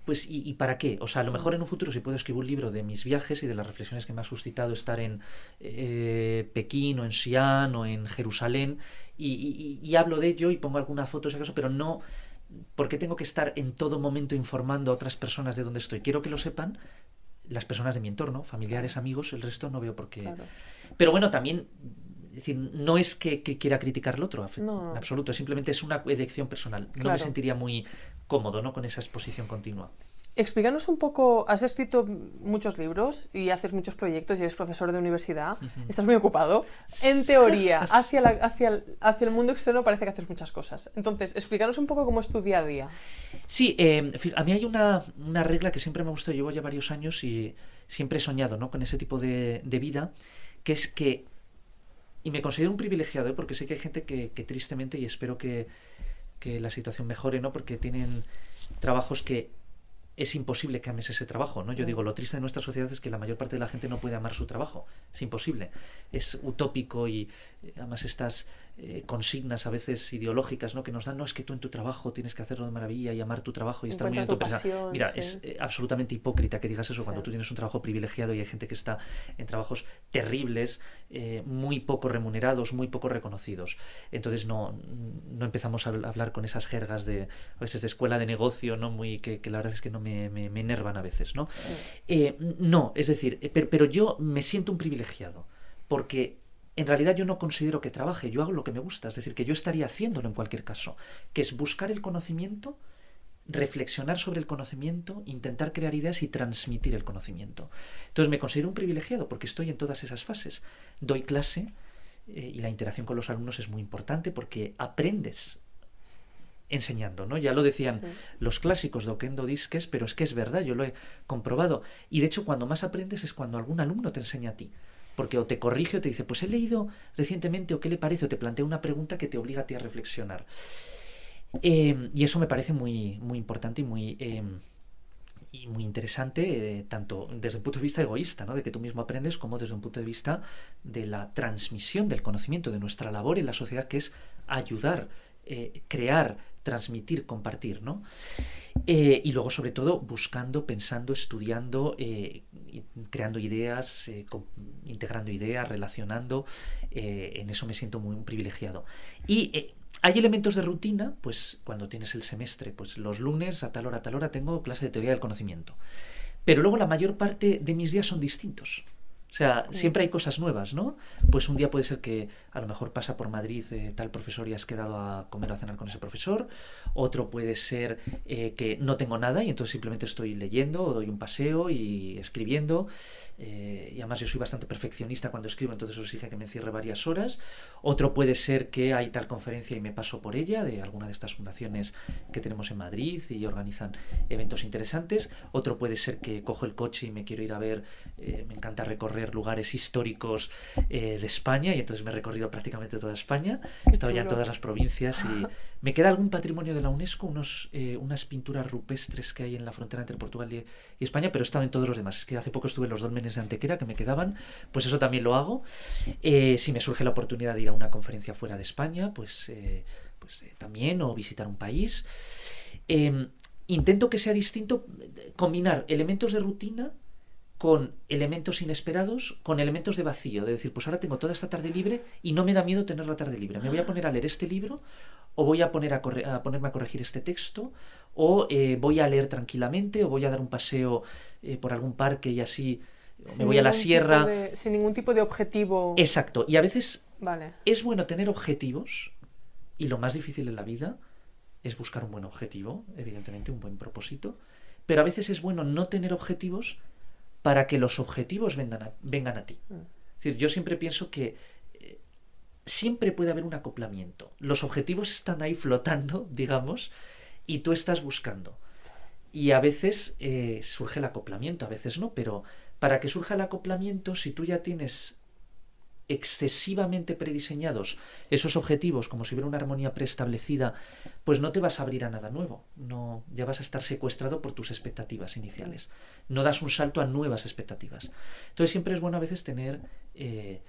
Pues, ¿y, y para qué? O sea, a lo mejor en un futuro, si puedo escribir un libro de mis viajes y de las reflexiones que me ha suscitado estar en eh, Pekín o en Xi'an o en Jerusalén, y, y- y hablo de ello y pongo alguna foto, si acaso, pero no. ¿Por qué tengo que estar en todo momento informando a otras personas de dónde estoy? Quiero que lo sepan las personas de mi entorno, familiares, amigos, el resto no veo por qué. Claro. Pero bueno, también, es decir, no es que, que quiera criticar al otro, No. en absoluto, simplemente es una elección personal. No me sentiría muy cómodo ¿no? con esa exposición continua. Explícanos un poco, has escrito muchos libros y haces muchos proyectos y eres profesor de universidad, estás muy ocupado. En teoría, hacia, la- hacia, el, hacia el mundo externo parece que haces muchas cosas. Entonces, explícanos un poco cómo es tu día a día. Sí, eh, a mí hay una, una regla que siempre me ha gustado, llevo ya varios años y siempre he soñado ¿no? con ese tipo de, de vida, que es que, y me considero un privilegiado, ¿eh? porque sé que hay gente que, que tristemente, y espero que, que la situación mejore, ¿no? porque tienen trabajos que es imposible que ames ese trabajo, ¿no? Yo digo, lo triste de nuestra sociedad es que la mayor parte de la gente no puede amar su trabajo. Es imposible. Es utópico y eh, además estas eh, consignas a veces ideológicas, ¿no? Que nos dan, no, es que tú en tu trabajo tienes que hacerlo de maravilla y amar tu trabajo y estar muy en tu pasión, Mira, sí. es eh, absolutamente hipócrita que digas eso Sí. cuando tú tienes un trabajo privilegiado y hay gente que está en trabajos terribles, eh, muy poco remunerados, muy poco reconocidos. Entonces no, no empezamos a hablar con esas jergas de a veces de escuela de negocio, ¿no? Muy que, que la verdad es que no me, me, me enervan a veces, ¿no? No, es decir, pero, pero yo me siento un privilegiado porque en realidad yo no considero que trabaje, yo hago lo que me gusta, es decir, que yo estaría haciéndolo en cualquier caso, que es buscar el conocimiento, reflexionar sobre el conocimiento, intentar crear ideas y transmitir el conocimiento. Entonces me considero un privilegiado porque estoy en todas esas fases. Doy clase eh, y la interacción con los alumnos es muy importante porque aprendes enseñando, ¿no? Ya lo decían Sí. los clásicos de Oquendo Disques, pero es que es verdad, yo lo he comprobado. Y de hecho, cuando más aprendes es cuando algún alumno te enseña a ti. Porque o te corrige o te dice, pues he leído recientemente o qué le parece, o te plantea una pregunta que te obliga a ti a reflexionar. Eh, y eso me parece muy, muy importante y muy, y muy interesante, eh, tanto desde un punto de vista egoísta, ¿no? de que tú mismo aprendes, como desde un punto de vista de la transmisión del conocimiento, de nuestra labor en la sociedad, que es ayudar, eh, crear, transmitir, compartir. ¿no? Eh, y luego, sobre todo, buscando, pensando, estudiando, eh, creando ideas, eh, integrando ideas, relacionando. en eso me siento muy privilegiado. Y hay elementos de rutina, pues cuando tienes el semestre, pues los lunes a tal hora, a tal hora tengo clase de teoría del conocimiento. Pero luego la mayor parte de mis días son distintos. O sea, siempre hay cosas nuevas, ¿no? Pues un día puede ser que a lo mejor pasa por Madrid eh, tal profesor y has quedado a comer o a cenar con ese profesor. Otro puede ser eh, que no tengo nada y entonces simplemente estoy leyendo o doy un paseo y escribiendo. Eh, y además yo soy bastante perfeccionista cuando escribo, entonces eso exige que me encierre varias horas. Otro puede ser que hay tal conferencia y me paso por ella, de alguna de estas fundaciones que tenemos en Madrid y organizan eventos interesantes. Otro puede ser que cojo el coche y me quiero ir a ver, eh, me encanta recorrer lugares históricos eh, de España y entonces me he recorrido prácticamente toda España. He estado ya en todas las provincias y me queda algún patrimonio de la UNESCO, unos, eh, unas pinturas rupestres que hay en la frontera entre Portugal y, España, pero he estado en todos los demás. Es que hace poco estuve en los dólmenes de Antequera que me quedaban, pues eso también lo hago. Eh, si me surge la oportunidad de ir a una conferencia fuera de España, pues, eh, pues también, o visitar un país. Eh, intento que sea distinto, combinar elementos de rutina con elementos inesperados, con elementos de vacío, de decir, pues ahora tengo toda esta tarde libre y no me da miedo tener la tarde libre. Me voy a poner a leer este libro, o voy a, poner a, corre- a ponerme a corregir este texto, o eh, voy a leer tranquilamente, o voy a dar un paseo eh, por algún parque y así o me Sin voy a la sierra. de- sin ningún tipo de objetivo. Exacto. Y a veces Vale. es bueno tener objetivos y lo más difícil en la vida es buscar un buen objetivo, evidentemente un buen propósito, pero a veces es bueno no tener objetivos para que los objetivos vengan a, vengan a ti. Mm. Es decir, yo siempre pienso que eh, siempre puede haber un acoplamiento. Los objetivos están ahí flotando, digamos, y tú estás buscando. Y a veces eh, surge el acoplamiento, a veces no, pero para que surja el acoplamiento, si tú ya tienes excesivamente prediseñados esos objetivos, como si hubiera una armonía preestablecida, pues no te vas a abrir a nada nuevo. No, ya vas a estar secuestrado por tus expectativas iniciales. No das un salto a nuevas expectativas. Entonces siempre es bueno a veces tener eh,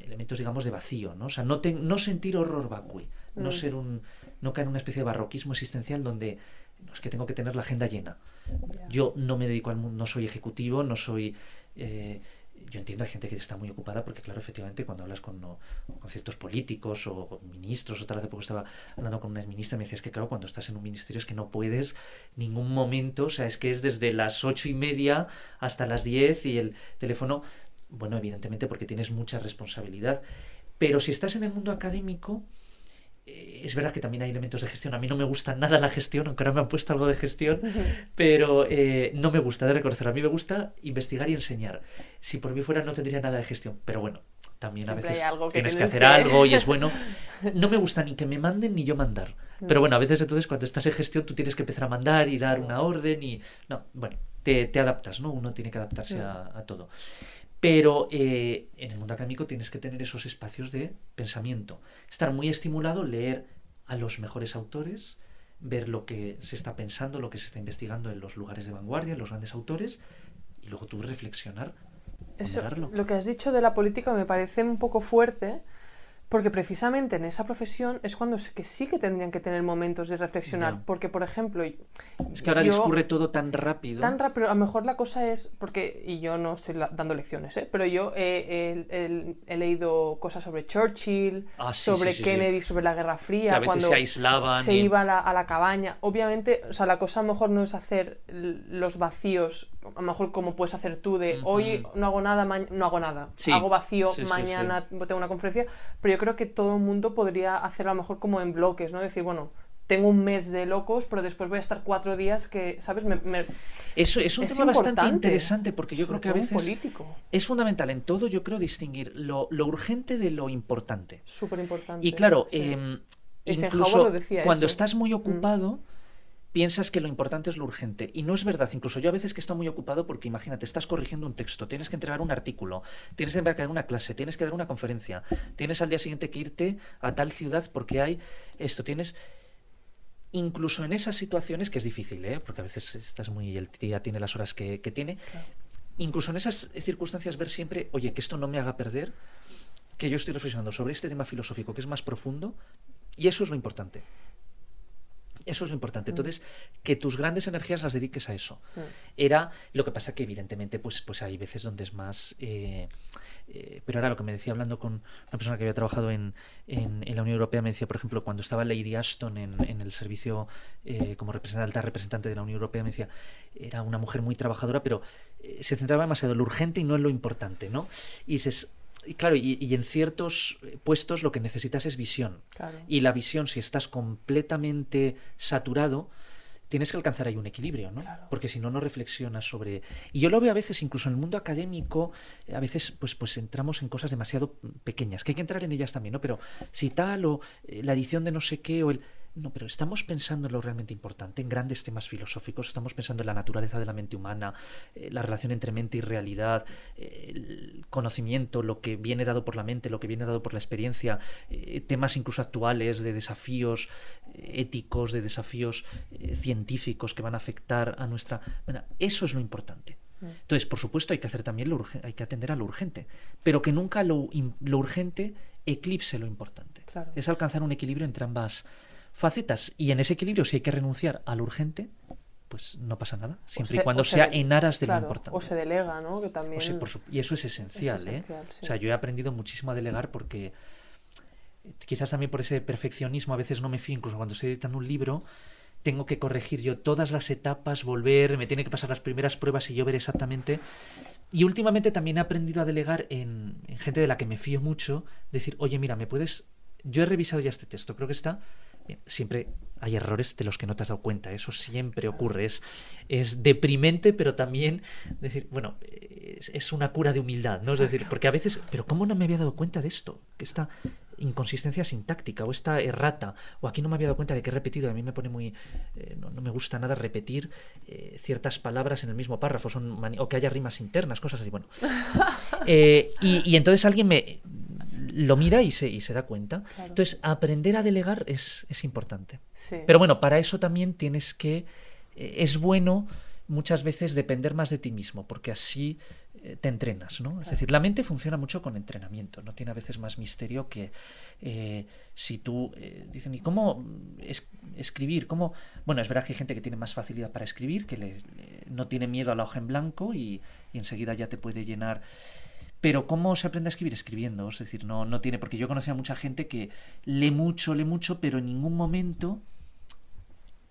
elementos, digamos, de vacío, ¿no? O sea, no, te- no sentir horror vacui, no Mm. ser un, no caer en una especie de barroquismo existencial donde no, es que tengo que tener la agenda llena. Yo no me dedico al mundo, no soy ejecutivo, no soy. eh, yo entiendo, hay gente que está muy ocupada porque, claro, efectivamente, cuando hablas con, ciertos políticos o con ministros, otra vez hace poco estaba hablando con una ministra me decía, que, claro, cuando estás en un ministerio es que no puedes ningún momento, o sea, es que es desde las ocho y media hasta las diez y el teléfono, bueno, evidentemente porque tienes mucha responsabilidad. Pero si estás en el mundo académico, es verdad que también hay elementos de gestión. A mí no me gusta nada la gestión, aunque ahora me han puesto algo de gestión, pero eh, no me gusta de reconocer. A mí me gusta investigar y enseñar. Si por mí fuera no tendría nada de gestión, pero bueno, también a veces algo que tienes que hacer que- algo y es bueno. No me gusta ni que me manden ni yo mandar. Pero bueno, a veces entonces cuando estás en gestión tú tienes que empezar a mandar y dar una orden y... No, bueno, te, te adaptas, ¿no? Uno tiene que adaptarse a, a todo. Pero eh, en el mundo académico tienes que tener esos espacios de pensamiento. Estar muy estimulado, leer a los mejores autores, ver lo que se está pensando, lo que se está investigando en los lugares de vanguardia, en los grandes autores, y luego tú reflexionar, Eso, lo que has dicho de la política me parece un poco fuerte, porque precisamente en esa profesión es cuando s- que sí que tendrían que tener momentos de reflexionar. Porque, por ejemplo, Es que ahora yo- discurre todo tan rápido. Tan rápido, a lo mejor la cosa es, porque, y yo no estoy dando lecciones, ¿eh? pero yo he, he- he- he leído cosas sobre Churchill, Ah, sí, sobre sí, sí, sí. Kennedy, sobre la Guerra Fría, que a veces cuando se aislaban. se y- iba a la, a la cabaña. Obviamente, o sea, la cosa a lo mejor no es hacer los vacíos, a lo mejor como puedes hacer tú, de hoy no hago nada, no hago nada, Sí, hago vacío, sí, sí, mañana tengo una conferencia, pero yo creo que todo el mundo podría hacerlo a lo mejor como en bloques, ¿no? Decir, bueno, tengo un mes de locos, pero después voy a estar cuatro días que, ¿sabes? Me, me- Eso es un es tema bastante interesante porque yo creo que a veces político, es fundamental en todo, yo creo, distinguir lo, lo urgente de lo importante. súper importante. Y claro, em, incluso lo decía cuando eso. Mm. estás muy ocupado, piensas que lo importante es lo urgente. Y no es verdad. Incluso yo a veces que estoy muy ocupado porque imagínate, estás corrigiendo un texto, tienes que entregar un artículo, tienes que entregar una clase, tienes que dar una conferencia, tienes al día siguiente que irte a tal ciudad porque hay esto, tienes... Incluso en esas situaciones, que es difícil, ¿eh? porque a veces estás muy... el día tiene las horas que, que tiene, Claro. incluso en esas circunstancias ver siempre, oye, que esto no me haga perder, que yo estoy reflexionando sobre este tema filosófico que es más profundo, y eso es lo importante. Eso es lo importante. Entonces, que tus grandes energías las dediques a eso. Mm. Era lo que pasa que, evidentemente, pues, pues hay veces donde es más. eh, eh, pero ahora lo que me decía hablando con una persona que había trabajado en, en- en la Unión Europea, me decía, por ejemplo, cuando estaba Lady Ashton en, en el servicio eh, como representante, alta representante de la Unión Europea, me decía, era una mujer muy trabajadora, pero eh, se centraba demasiado en lo urgente y no en lo importante, ¿no? Y dices, y claro, y, y en ciertos puestos lo que necesitas es visión. Claro. Y la visión, si estás completamente saturado, tienes que alcanzar ahí un equilibrio, ¿no? Claro. Porque si no, no reflexionas sobre... Y yo lo veo a veces, incluso en el mundo académico, a veces pues, pues entramos en cosas demasiado pequeñas, que hay que entrar en ellas también, ¿no? Pero si tal o eh, la edición de no sé qué o el... No, pero estamos pensando en lo realmente importante, en grandes temas filosóficos, estamos pensando en la naturaleza de la mente humana, eh, la relación entre mente y realidad, eh, el conocimiento, lo que viene dado por la mente, lo que viene dado por la experiencia, eh, temas incluso actuales de desafíos éticos, de desafíos científicos que van a afectar a nuestra... Bueno, eso es lo importante. Mm. Entonces, por supuesto, hay que hacer también lo urge- hay que atender a lo urgente, pero que nunca lo, urgente eclipse lo importante. Claro. Es alcanzar un equilibrio entre ambas facetas. Y en ese equilibrio, si hay que renunciar a lo urgente, pues no pasa nada, siempre se- y cuando sea en aras de claro, lo importante. O se delega, ¿no? Que también... O por su- y eso es esencial, ¿eh? esencial, sí. O sea, yo he aprendido muchísimo a delegar porque eh, quizás también por ese perfeccionismo a veces no me fío, incluso cuando estoy editando un libro, tengo que corregir yo todas las etapas, volver, me tiene que pasar las primeras pruebas y yo ver exactamente. Y últimamente también he aprendido a delegar en, en gente de la que me fío mucho, decir, oye, mira, me puedes... Yo he revisado ya este texto, creo que está... siempre hay errores de los que no te has dado cuenta. Eso siempre ocurre. Es, es deprimente, pero también decir, bueno, es, es una cura de humildad, ¿no? Es decir, porque a veces, pero ¿cómo no me había dado cuenta de esto? Que esta inconsistencia sintáctica o esta errata, o aquí no me había dado cuenta de que he repetido, a mí me pone muy, eh, no, no me gusta nada repetir eh, ciertas palabras en el mismo párrafo, son o que haya rimas internas, cosas así, bueno. Eh, y, y entonces alguien me lo mira y se, y se da cuenta. Claro. Entonces, aprender a delegar es, es importante. Sí. Pero bueno, para eso también tienes que. eh, es bueno muchas veces depender más de ti mismo, porque así eh, te entrenas, ¿no? Es decir, la mente funciona mucho con entrenamiento, no tiene a veces más misterio que eh, si tú. eh, dicen, ¿y cómo es- escribir? ¿Cómo? Bueno, es verdad que hay gente que tiene más facilidad para escribir, que le- le- no tiene miedo a la hoja en blanco y, y enseguida ya te puede llenar. Pero ¿cómo se aprende a escribir? Escribiendo, es decir, no, no tiene, porque yo conocía a mucha gente que lee mucho, lee mucho, pero en ningún momento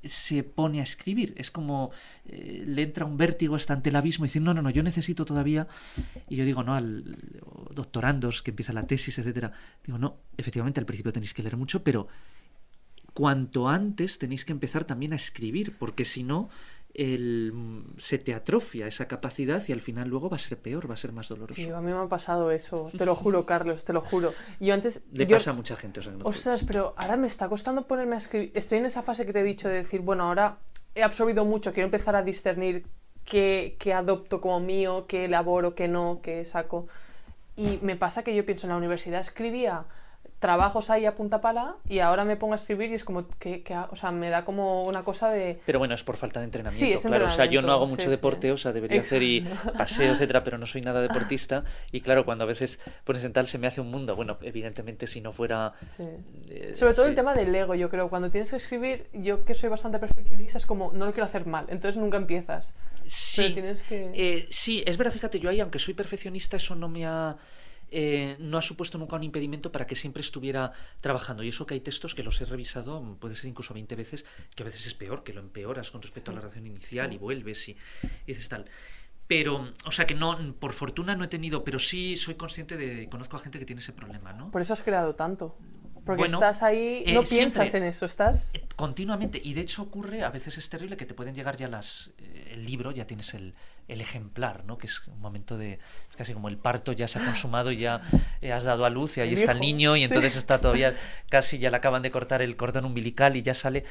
se pone a escribir. Es como eh, le entra un vértigo hasta ante el abismo y dice, no, no, no, yo necesito todavía, y yo digo, no, al doctorandos que empieza la tesis, etcétera, digo, no, efectivamente al principio tenéis que leer mucho, pero cuanto antes tenéis que empezar también a escribir, porque si no, el, se te atrofia esa capacidad y al final luego va a ser peor, va a ser más doloroso. Tío, a mí me ha pasado eso, te lo juro, Carlos, te lo juro. Yo antes... Le yo- pasa a mucha gente. O sea, te- Ostras, pero ahora me está costando ponerme a escribir. Estoy en esa fase que te he dicho de decir, bueno, ahora he absorbido mucho, quiero empezar a discernir qué, qué adopto como mío, qué elaboro, qué no, qué saco. Y me pasa que yo pienso en la universidad escribía trabajos ahí a punta pala y ahora me pongo a escribir y es como que, que o sea, me da como una cosa de Pero bueno, es por falta de entrenamiento. Sí, es claro, o sea, yo no entrenamiento, hago sí, mucho sí. deporte, o sea, debería hacer y paseo, etcétera, pero no soy nada deportista. Y claro, cuando a veces pones en tal se me hace un mundo. Bueno, evidentemente si no fuera. sí. eh, Sobre todo sí. el tema del ego, yo creo. Cuando tienes que escribir, yo que soy bastante perfeccionista, es como, no lo quiero hacer mal, entonces nunca empiezas. Sí, Pero tienes que... eh, sí, es verdad, fíjate, yo ahí, aunque soy perfeccionista, eso no me ha. Eh, no ha supuesto nunca un impedimento para que siempre estuviera trabajando. Y eso que hay textos que los he revisado, mm, puede ser incluso 20 veces, que a veces es peor, que lo empeoras con respecto a la redacción inicial sí. y vuelves y, y dices tal. Pero, o sea que no, por fortuna no he tenido, pero sí soy consciente de, conozco a gente que tiene ese problema, ¿no? Por eso has creado tanto. Porque Bueno, estás ahí, eh, no piensas siempre- en eso, estás... Eh, Continuamente. Y de hecho ocurre, a veces es terrible que te pueden llegar ya las. eh, el libro, ya tienes el, el ejemplar, ¿no? Que es un momento de. Es casi como el parto ya se ha consumado y ya eh, has dado a luz y ahí El está el niño y sí. entonces está todavía casi ya le acaban de cortar el cordón umbilical y ya sale.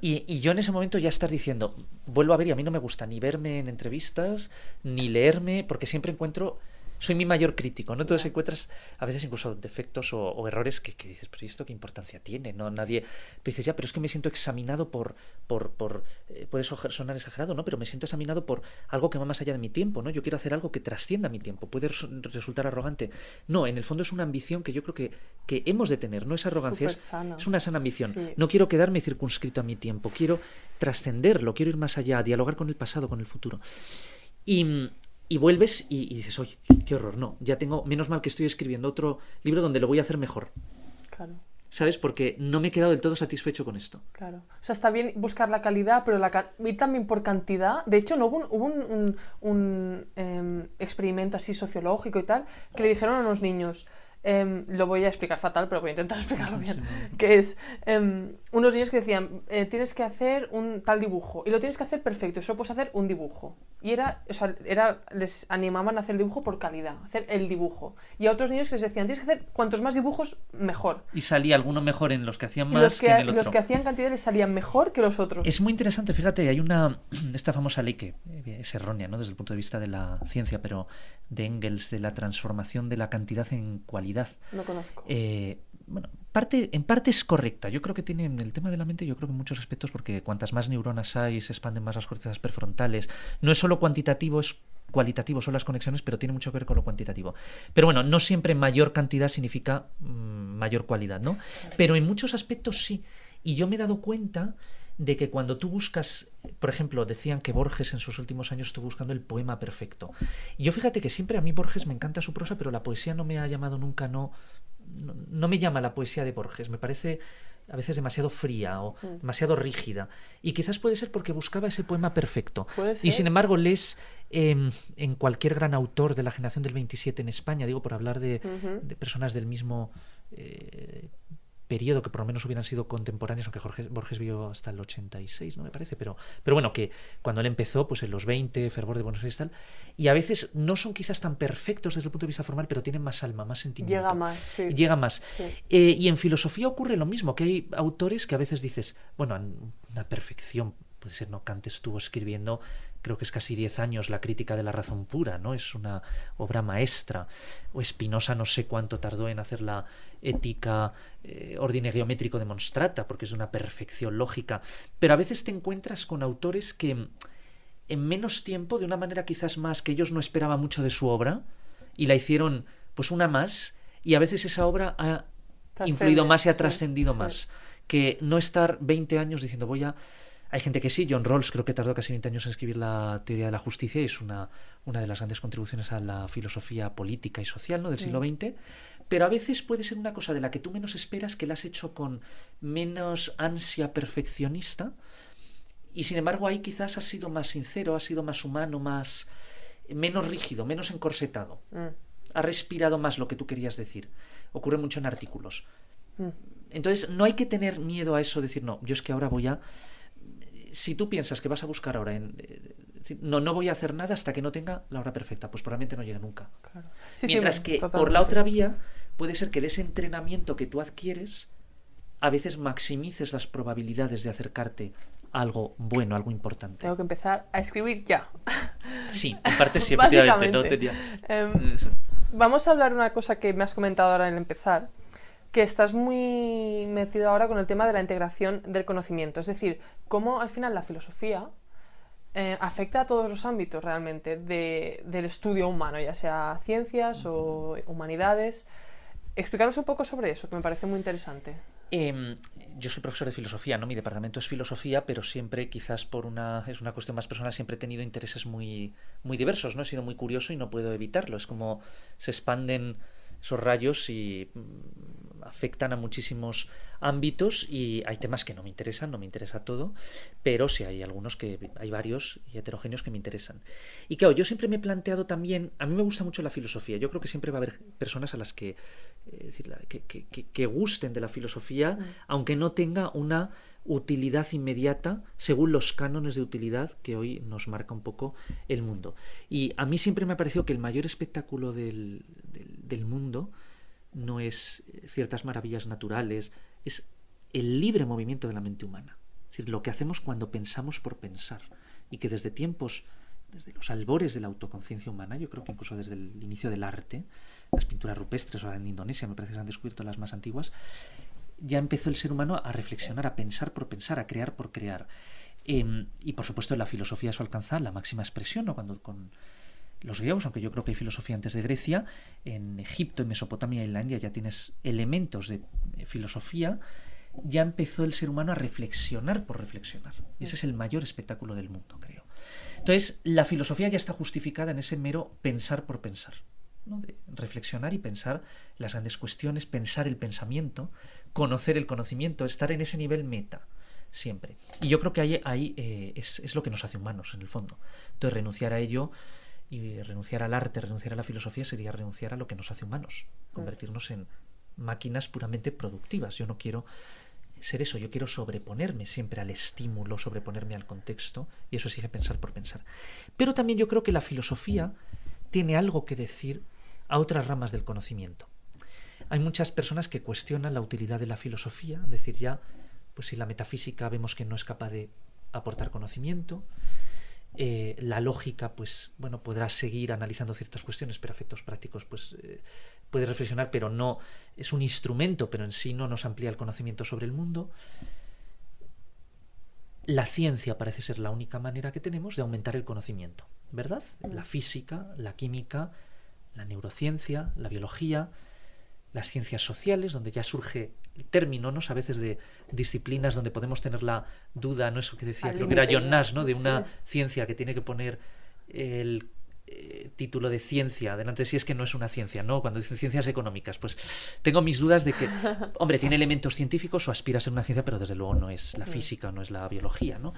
Y, y yo en ese momento ya estar diciendo, vuelvo a ver, y a mí no me gusta ni verme en entrevistas, ni leerme, porque siempre encuentro, soy mi mayor crítico, ¿no? Entonces encuentras a veces incluso defectos o, o errores que, que dices, pero ¿y esto qué importancia tiene? No, nadie, pero dices, ya, pero es que me siento examinado por, por, por eh, puede sonar exagerado, ¿no? Pero me siento examinado por algo que va más allá de mi tiempo, ¿no? Yo quiero hacer algo que trascienda mi tiempo. Puede res- resultar arrogante. No, en el fondo es una ambición que yo creo que, que hemos de tener, no es arrogancia, es, una sana ambición. Sí. No quiero quedarme circunscrito a mi tiempo, quiero trascenderlo, quiero ir más allá, dialogar con el pasado, con el futuro. Y, y vuelves y, y dices, oye, qué horror, no, ya tengo, menos mal que estoy escribiendo otro libro donde lo voy a hacer mejor, Claro, ¿sabes? Porque no me he quedado del todo satisfecho con esto. claro. O sea, está bien buscar la calidad, pero la ca- ir también por cantidad. De hecho, no hubo un, hubo un, un- un, em, experimento así sociológico y tal, que le dijeron a unos niños, em, lo voy a explicar fatal, pero voy a intentar explicarlo bien, que es em, unos niños que decían, eh, tienes que hacer un tal dibujo, y lo tienes que hacer perfecto, y solo puedes hacer un dibujo. Y era, o sea, era, les animaban a hacer el dibujo por calidad, hacer el dibujo. Y a otros niños que les decían, tienes que hacer cuantos más dibujos, mejor. Y salía alguno mejor en los que hacían más los que, que, en el otro. los que hacían cantidad les salían mejor que los otros. Es muy interesante, fíjate, hay una esta famosa ley que eh, es errónea, ¿no? Desde el punto de vista de la ciencia, pero de Engels, de la transformación de la cantidad en cualidad. No conozco. Eh, bueno, parte, en parte es correcta. Yo creo que tiene el tema de la mente, yo creo que en muchos aspectos, porque cuantas más neuronas hay, se expanden más las cortezas prefrontales. No es solo cuantitativo, es cualitativo, son las conexiones, pero tiene mucho que ver con lo cuantitativo. Pero bueno, no siempre mayor cantidad significa mm, mayor cualidad, ¿no? Pero en muchos aspectos sí. Y yo me he dado cuenta de que cuando tú buscas, por ejemplo, decían que Borges en sus últimos años estuvo buscando el poema perfecto. Y yo fíjate que siempre a mí Borges me encanta su prosa, pero la poesía no me ha llamado nunca, no, no, no me llama la poesía de Borges, me parece a veces demasiado fría o Mm. demasiado rígida. Y quizás puede ser porque buscaba ese poema perfecto. Y sin embargo lees em, en cualquier gran autor de la generación del 27 en España, digo por hablar de personas del mismo eh, periodo que por lo menos hubieran sido contemporáneos, aunque Jorge, Borges vivió hasta el 86, no me parece, pero, pero bueno, que cuando él empezó, pues en los 20, Fervor de Buenos Aires y tal, y a veces no son quizás tan perfectos desde el punto de vista formal, pero tienen más alma, más sentimiento. Llega más, sí. Llega más. Sí. Eh, y en filosofía ocurre lo mismo, que hay autores que a veces dices, bueno, en una perfección, puede ser, ¿no? Kant estuvo escribiendo creo que es casi 10 años la crítica de la razón pura, ¿no? Es una obra maestra. O Spinoza no sé cuánto tardó en hacer la ética eh, ordine geométrico demonstrata, porque es una perfección lógica. Pero a veces te encuentras con autores que en menos tiempo, de una manera quizás más que ellos no esperaban mucho de su obra, y la hicieron pues una más, y a veces esa obra ha influido más y ha sí, trascendido sí. más. Que no estar 20 años diciendo voy a hay gente que sí, John Rawls creo que tardó casi 20 años en escribir la teoría de la justicia y es una, una de las grandes contribuciones a la filosofía política y social ¿no? del siglo XX. Pero a veces puede ser una cosa de la que tú menos esperas que la has hecho con menos ansia perfeccionista y sin embargo ahí quizás has sido más sincero, has sido más humano, más menos rígido, menos encorsetado. Mm, Ha respirado más lo que tú querías decir. Ocurre mucho en artículos. mm. Entonces, no hay que tener miedo a eso, decir, no, yo es que ahora voy a... Si tú piensas que vas a buscar ahora en... eh, No, no voy a hacer nada hasta que no tenga la hora perfecta, pues probablemente no llegue nunca. Claro. Sí, sí, Mientras que por la otra vía puede ser que de ese entrenamiento que tú adquieres, a veces maximices las probabilidades de acercarte a algo bueno, algo importante. Tengo que empezar a escribir ya. Sí, en parte sí, efectivamente. No Básicamente. tenía... Em, vamos a hablar una cosa que me has comentado ahora en empezar, que estás muy metido ahora con el tema de la integración del conocimiento, es decir, cómo al final la filosofía eh, afecta a todos los ámbitos realmente de- del estudio humano, ya sea ciencias o humanidades. Explicarnos un poco sobre eso, que me parece muy interesante. Em, yo soy profesor de filosofía, ¿no? Mi departamento es filosofía, pero siempre, quizás por una, es una cuestión más personal, siempre he tenido intereses muy, muy diversos, ¿no? He sido muy curioso y no puedo evitarlo. Es como se expanden esos rayos y afectan a muchísimos ámbitos y hay temas que no me interesan, no me interesa todo, pero sí hay algunos que, hay varios y heterogéneos que me interesan. Y claro, yo siempre me he planteado también, a mí me gusta mucho la filosofía, yo creo que siempre va a haber personas a las que, eh, decir, que, que- que- que gusten de la filosofía, aunque no tenga una utilidad inmediata según los cánones de utilidad que hoy nos marca un poco el mundo. Y a mí siempre me ha parecido que el mayor espectáculo del, del- del mundo no es eh, ciertas maravillas naturales, es el libre movimiento de la mente humana. Es decir, lo que hacemos cuando pensamos por pensar. Y que desde tiempos, desde los albores de la autoconciencia humana, yo creo que incluso desde el inicio del arte, las pinturas rupestres o en Indonesia me parece que se han descubierto las más antiguas, ya empezó el ser humano a reflexionar, a pensar por pensar, a crear por crear. Em, y por supuesto la filosofía eso alcanza la máxima expresión, ¿no? Cuando con los griegos, aunque yo creo que hay filosofía antes de Grecia, en Egipto, en Mesopotamia y en la India ya tienes elementos de eh, filosofía, ya empezó el ser humano a reflexionar por reflexionar. Y ese es el mayor espectáculo del mundo, creo. Entonces, la filosofía ya está justificada en ese mero pensar por pensar. ¿no? De reflexionar y pensar las grandes cuestiones, pensar el pensamiento, conocer el conocimiento, estar en ese nivel meta, siempre. Y yo creo que ahí, ahí eh, es, es lo que nos hace humanos, en el fondo. Entonces, renunciar a ello y renunciar al arte, renunciar a la filosofía sería renunciar a lo que nos hace humanos, convertirnos en máquinas puramente productivas. Yo no quiero ser eso, yo quiero sobreponerme siempre al estímulo, sobreponerme al contexto, y eso exige pensar por pensar. Pero también yo creo que la filosofía tiene algo que decir a otras ramas del conocimiento. Hay muchas personas que cuestionan la utilidad de la filosofía, es decir, ya, pues si la metafísica vemos que no es capaz de aportar conocimiento, eh, la lógica, pues bueno, podrá seguir analizando ciertas cuestiones, pero efectos prácticos, pues eh, puede reflexionar, pero no es un instrumento, pero en sí no nos amplía el conocimiento sobre el mundo. La ciencia parece ser la única manera que tenemos de aumentar el conocimiento, ¿verdad? La física, la química, la neurociencia, la biología, las ciencias sociales, donde ya surge el término, ¿no? A veces de disciplinas donde podemos tener la duda, ¿no? Eso que decía, creo que era John Nash, ¿no? De sí. una ciencia que tiene que poner el eh, título de ciencia delante de sí es que no es una ciencia, ¿no? Cuando dicen ciencias económicas, pues tengo mis dudas de que, hombre, tiene elementos científicos o aspira a ser una ciencia, pero desde luego no es la física, no es la biología, ¿no?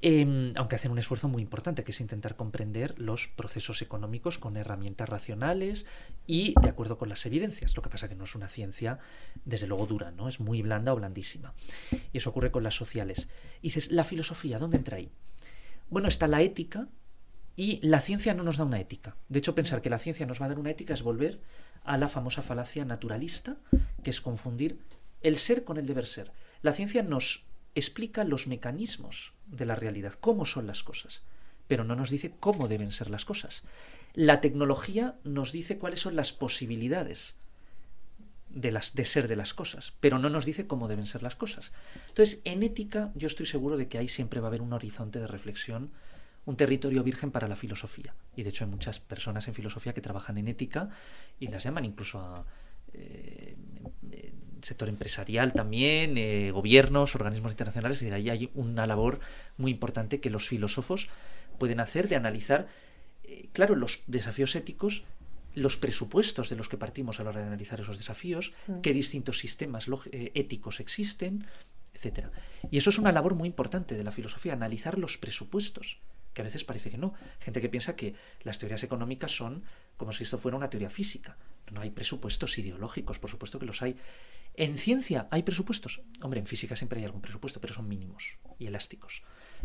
Em, aunque hacen un esfuerzo muy importante, que es intentar comprender los procesos económicos con herramientas racionales y de acuerdo con las evidencias. Lo que pasa que no es una ciencia, desde luego, dura, ¿no? Es muy blanda o blandísima. Y eso ocurre con las sociales. Y dices, ¿la filosofía dónde entra ahí? Bueno, está la ética y la ciencia no nos da una ética. De hecho, pensar que la ciencia nos va a dar una ética es volver a la famosa falacia naturalista, que es confundir el ser con el deber ser. La ciencia nos explica los mecanismos de la realidad, cómo son las cosas, pero no nos dice cómo deben ser las cosas. La tecnología nos dice cuáles son las posibilidades de, las, de ser de las cosas, pero no nos dice cómo deben ser las cosas. Entonces, en ética yo estoy seguro de que ahí siempre va a haber un horizonte de reflexión, un territorio virgen para la filosofía. Y de hecho hay muchas personas en filosofía que trabajan en ética y las llaman incluso a... Eh, sector empresarial también, eh, gobiernos, organismos internacionales, y ahí hay una labor muy importante que los filósofos pueden hacer de analizar eh, claro, los desafíos éticos, los presupuestos de los que partimos a la hora de analizar esos desafíos, qué distintos sistemas eh, éticos existen, etcétera. Y eso es una labor muy importante de la filosofía, analizar los presupuestos, que a veces parece que no. Gente que piensa que las teorías económicas son como si esto fuera una teoría física. No hay presupuestos ideológicos, por supuesto que los hay. En ciencia hay presupuestos. Hombre, en física siempre hay algún presupuesto, pero son mínimos y elásticos.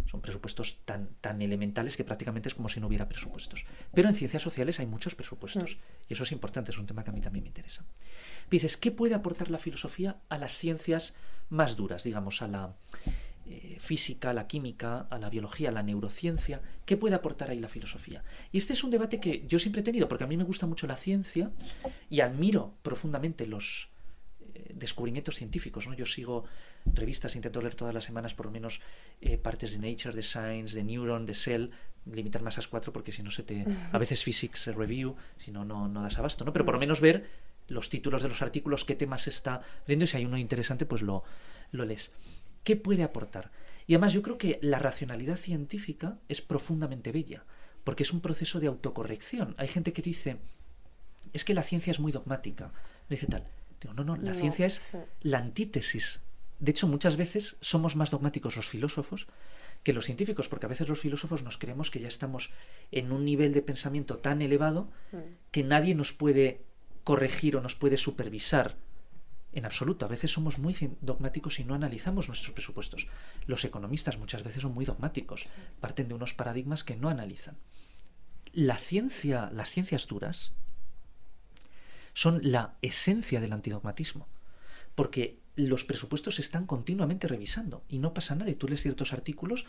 Son presupuestos tan, tan elementales que prácticamente es como si no hubiera presupuestos. Pero en ciencias sociales hay muchos presupuestos. Y eso es importante, es un tema que a mí también me interesa. Dices, ¿qué puede aportar la filosofía a las ciencias más duras, digamos, a la eh, física, a la química, a la biología, a la neurociencia? ¿Qué puede aportar ahí la filosofía? Y este es un debate que yo siempre he tenido, porque a mí me gusta mucho la ciencia y admiro profundamente los, descubrimientos científicos. ¿no? Yo sigo revistas, intento leer todas las semanas por lo menos eh, partes de Nature, de Science, de Neuron, de Cell, limitar más a cuatro porque si no se te... A veces Physics Review, si no, no, das abasto, ¿no? Pero por lo menos ver los títulos de los artículos, qué temas está leyendo, si hay uno interesante, pues lo, lo lees. ¿Qué puede aportar? Y además yo creo que la racionalidad científica es profundamente bella, porque es un proceso de autocorrección. Hay gente que dice, es que la ciencia es muy dogmática. dice tal, no, no, la ciencia es la antítesis. De hecho, muchas veces somos más dogmáticos los filósofos que los científicos, porque a veces los filósofos nos creemos que ya estamos en un nivel de pensamiento tan elevado mm. que nadie nos puede corregir o nos puede supervisar en absoluto. A veces somos muy dogmáticos y no analizamos nuestros presupuestos. Los economistas muchas veces son muy dogmáticos, parten de unos paradigmas que no analizan. La ciencia, las ciencias duras, son la esencia del antidogmatismo. Porque los presupuestos se están continuamente revisando y no pasa nada. Y tú lees ciertos artículos,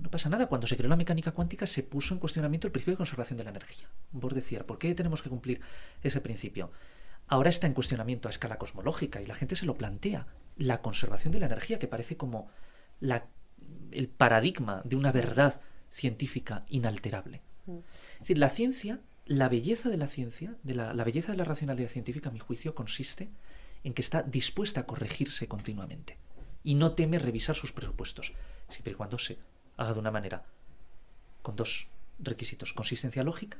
no, pasa nada. Cuando se creó la mecánica cuántica se puso en cuestionamiento el principio de conservación de la energía. Vos decía, ¿por qué tenemos que cumplir ese principio? Ahora está en cuestionamiento a escala cosmológica y la gente se lo plantea. La conservación de la energía, que parece como la, el paradigma de una verdad científica inalterable. Mm. Es decir, la ciencia la belleza de la ciencia, de la, belleza de la racionalidad científica, a mi juicio, consiste en que está dispuesta a corregirse continuamente y no teme revisar sus presupuestos, siempre y cuando se haga de una manera con dos requisitos, consistencia lógica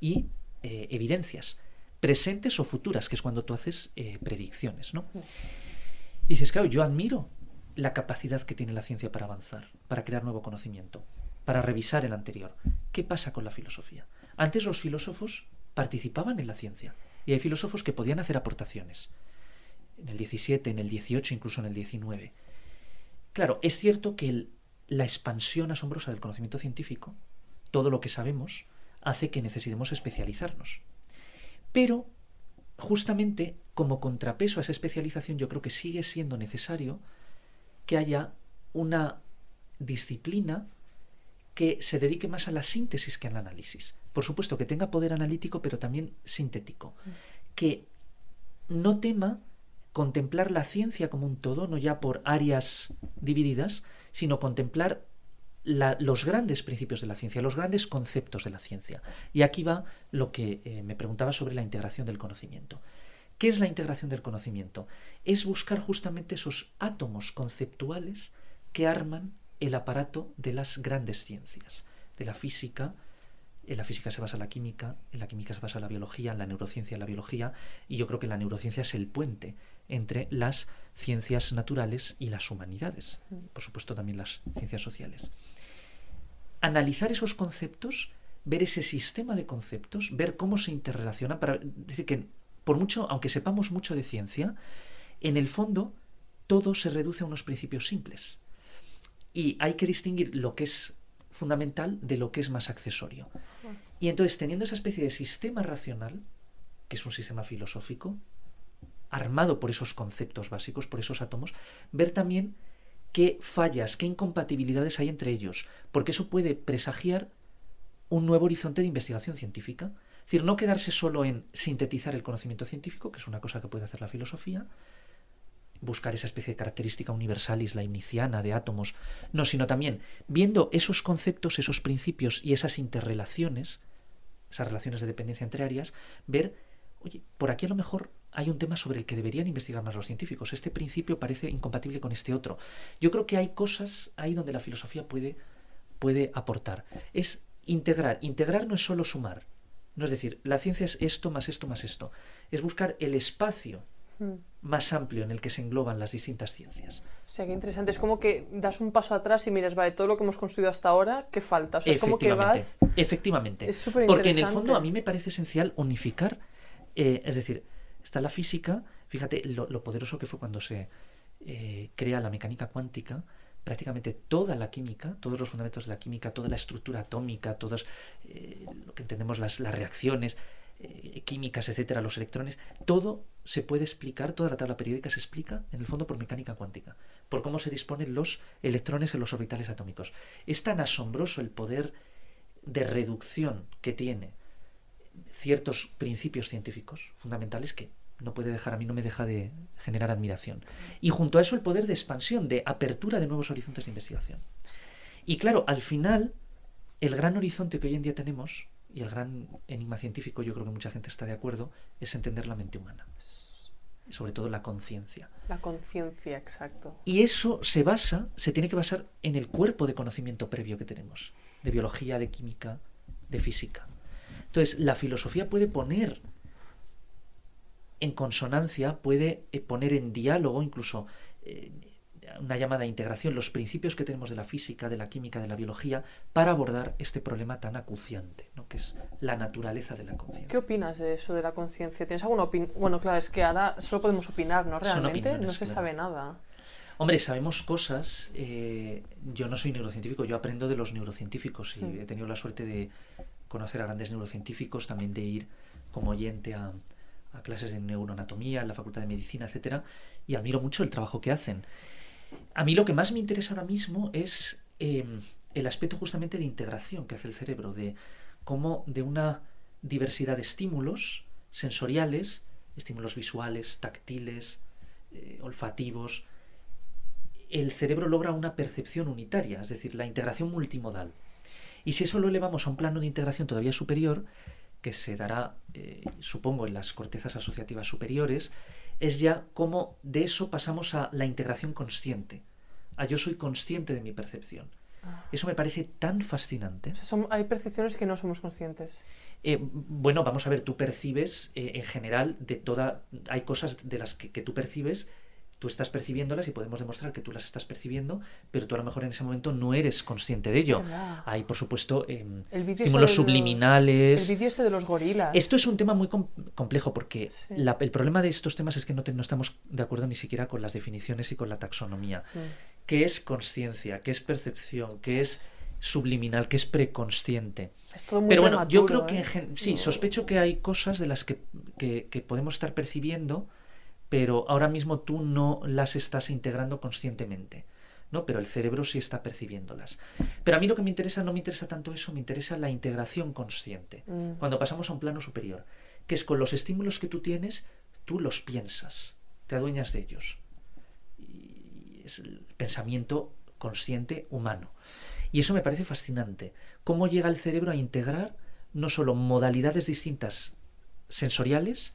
y eh, evidencias, presentes o futuras, que es cuando tú haces eh, predicciones. ¿no? Y dices, claro, yo admiro la capacidad que tiene la ciencia para avanzar, para crear nuevo conocimiento, para revisar el anterior. ¿Qué pasa con la filosofía? Antes los filósofos participaban en la ciencia y hay filósofos que podían hacer aportaciones. En el 17, en el 18, incluso en el 19. Claro, es cierto que la expansión asombrosa del conocimiento científico, todo lo que sabemos, hace que necesitemos especializarnos. Pero, justamente como contrapeso a esa especialización, yo creo que sigue siendo necesario que haya una disciplina que se dedique más a la síntesis que al análisis. Por supuesto, que tenga poder analítico, pero también sintético. Que no tema contemplar la ciencia como un todo, no ya por áreas divididas, sino contemplar los grandes principios de la ciencia, los grandes conceptos de la ciencia. Y aquí va lo que eh, me preguntaba sobre la integración del conocimiento. ¿Qué es la integración del conocimiento? Es buscar justamente esos átomos conceptuales que arman el aparato de las grandes ciencias, de la física, en la física se basa la química, en la química se basa la biología, en la neurociencia la biología, y yo creo que la neurociencia es el puente entre las ciencias naturales y las humanidades, por supuesto también las ciencias sociales. Analizar esos conceptos ver ese sistema de conceptos, ver cómo se interrelacionan, para decir que por mucho, aunque sepamos mucho de ciencia, en el fondo todo se reduce a unos principios simples. Y hay que distinguir lo que es fundamental de lo que es más accesorio. Y entonces, teniendo esa especie de sistema racional, que es un sistema filosófico, armado por esos conceptos básicos, por esos átomos, ver también qué fallas, qué incompatibilidades hay entre ellos, porque eso puede presagiar un nuevo horizonte de investigación científica. Es decir, no quedarse solo en sintetizar el conocimiento científico, que es una cosa que puede hacer la filosofía, buscar esa especie de característica universalis, la iniciana de átomos, no, sino también viendo esos conceptos, esos principios y esas interrelaciones, esas relaciones de dependencia entre áreas, ver, oye, por aquí a lo mejor hay un tema sobre el que deberían investigar más los científicos. Este principio parece incompatible con este otro. Yo creo que hay cosas ahí donde la filosofía puede, puede aportar. Es integrar. Integrar no es solo sumar. No es decir, la ciencia es esto más esto más esto. Es buscar el espacio Mm. más amplio en el que se engloban las distintas ciencias. O sea, qué interesante. Es como que das un paso atrás y miras, vale, todo lo que hemos construido hasta ahora, ¿qué falta? O sea, es como que vas... Efectivamente. Es súper Porque en el fondo a mí me parece esencial unificar, eh, es decir, está la física, fíjate lo, poderoso que fue cuando se eh, crea la mecánica cuántica, prácticamente toda la química, todos los fundamentos de la química, toda la estructura atómica, todas eh, lo que entendemos las, las reacciones eh, químicas, etcétera, los electrones, todo se puede explicar, toda la tabla periódica se explica en el fondo por mecánica cuántica, por cómo se disponen los electrones en los orbitales atómicos. Es tan asombroso el poder de reducción que tiene ciertos principios científicos fundamentales que no puede dejar, a mí no me deja de generar admiración. Y junto a eso el poder de expansión, de apertura de nuevos horizontes de investigación. Y claro, al final, el gran horizonte que hoy en día tenemos, y el gran enigma científico, yo creo que mucha gente está de acuerdo, es entender la mente humana. Sobre todo la conciencia. La conciencia, exacto. Y eso se basa, se tiene que basar en el cuerpo de conocimiento previo que tenemos, de biología, de química, de física. Entonces, la filosofía puede poner en consonancia, puede eh, poner en diálogo, incluso eh, una llamada integración, los principios que tenemos de la física, de la química, de la biología, para abordar este problema tan acuciante, ¿no? que es la naturaleza de la ¿Qué conciencia. opinas de eso de la conciencia? ¿Tienes alguna opinión? Bueno, claro, es que ahora solo podemos opinar, ¿no? Realmente no se claro. sabe nada. Hombre, sabemos cosas. eh, yo no soy neurocientífico, yo aprendo de los neurocientíficos y Mm. he tenido la suerte de conocer a grandes neurocientíficos, también de ir como oyente a, a clases de neuroanatomía en la Facultad de Medicina, etcétera, y admiro mucho el trabajo que hacen. A mí lo que más me interesa ahora mismo es eh, el aspecto justamente de integración que hace el cerebro, de cómo de una diversidad de estímulos sensoriales, estímulos visuales, táctiles, eh, olfativos, el cerebro logra una percepción unitaria, es decir, la integración multimodal. Y si eso lo elevamos a un plano de integración todavía superior, que se dará, eh, supongo, en las cortezas asociativas superiores, es ya como de eso pasamos a la integración consciente, a yo soy consciente de mi percepción. Ah. Eso me parece tan fascinante. O sea, son- hay percepciones que no somos conscientes. Eh, bueno, vamos a ver, tú percibes eh, en general de toda. Hay cosas de las que, que tú percibes, tú estás percibiéndolas y podemos demostrar que tú las estás percibiendo, pero tú a lo mejor en ese momento no eres consciente de ello. verdad. Hay, por supuesto, ese estímulos los- subliminales. El vídeo ese de los gorilas. Esto es un tema muy com- complejo porque Sí. la- el problema de estos temas es que no, te- no estamos de acuerdo ni siquiera con las definiciones y con la taxonomía. Mm. ¿Qué es conciencia? ¿Qué es percepción? ¿Qué es subliminal? ¿Qué es preconsciente? Es todo muy Pero bueno, yo creo que ¿eh? en sí, sospecho que hay cosas de las que, que- que podemos estar percibiendo, pero ahora mismo tú no las estás integrando conscientemente. ¿no? Pero el cerebro sí está percibiéndolas. Pero a mí lo que me interesa no me interesa tanto eso, me interesa la integración consciente. Mm. Cuando pasamos a un plano superior, que es con los estímulos que tú tienes, tú los piensas, te adueñas de ellos. Y es el pensamiento consciente humano. Y eso me parece fascinante. Cómo llega el cerebro a integrar no solo modalidades distintas sensoriales,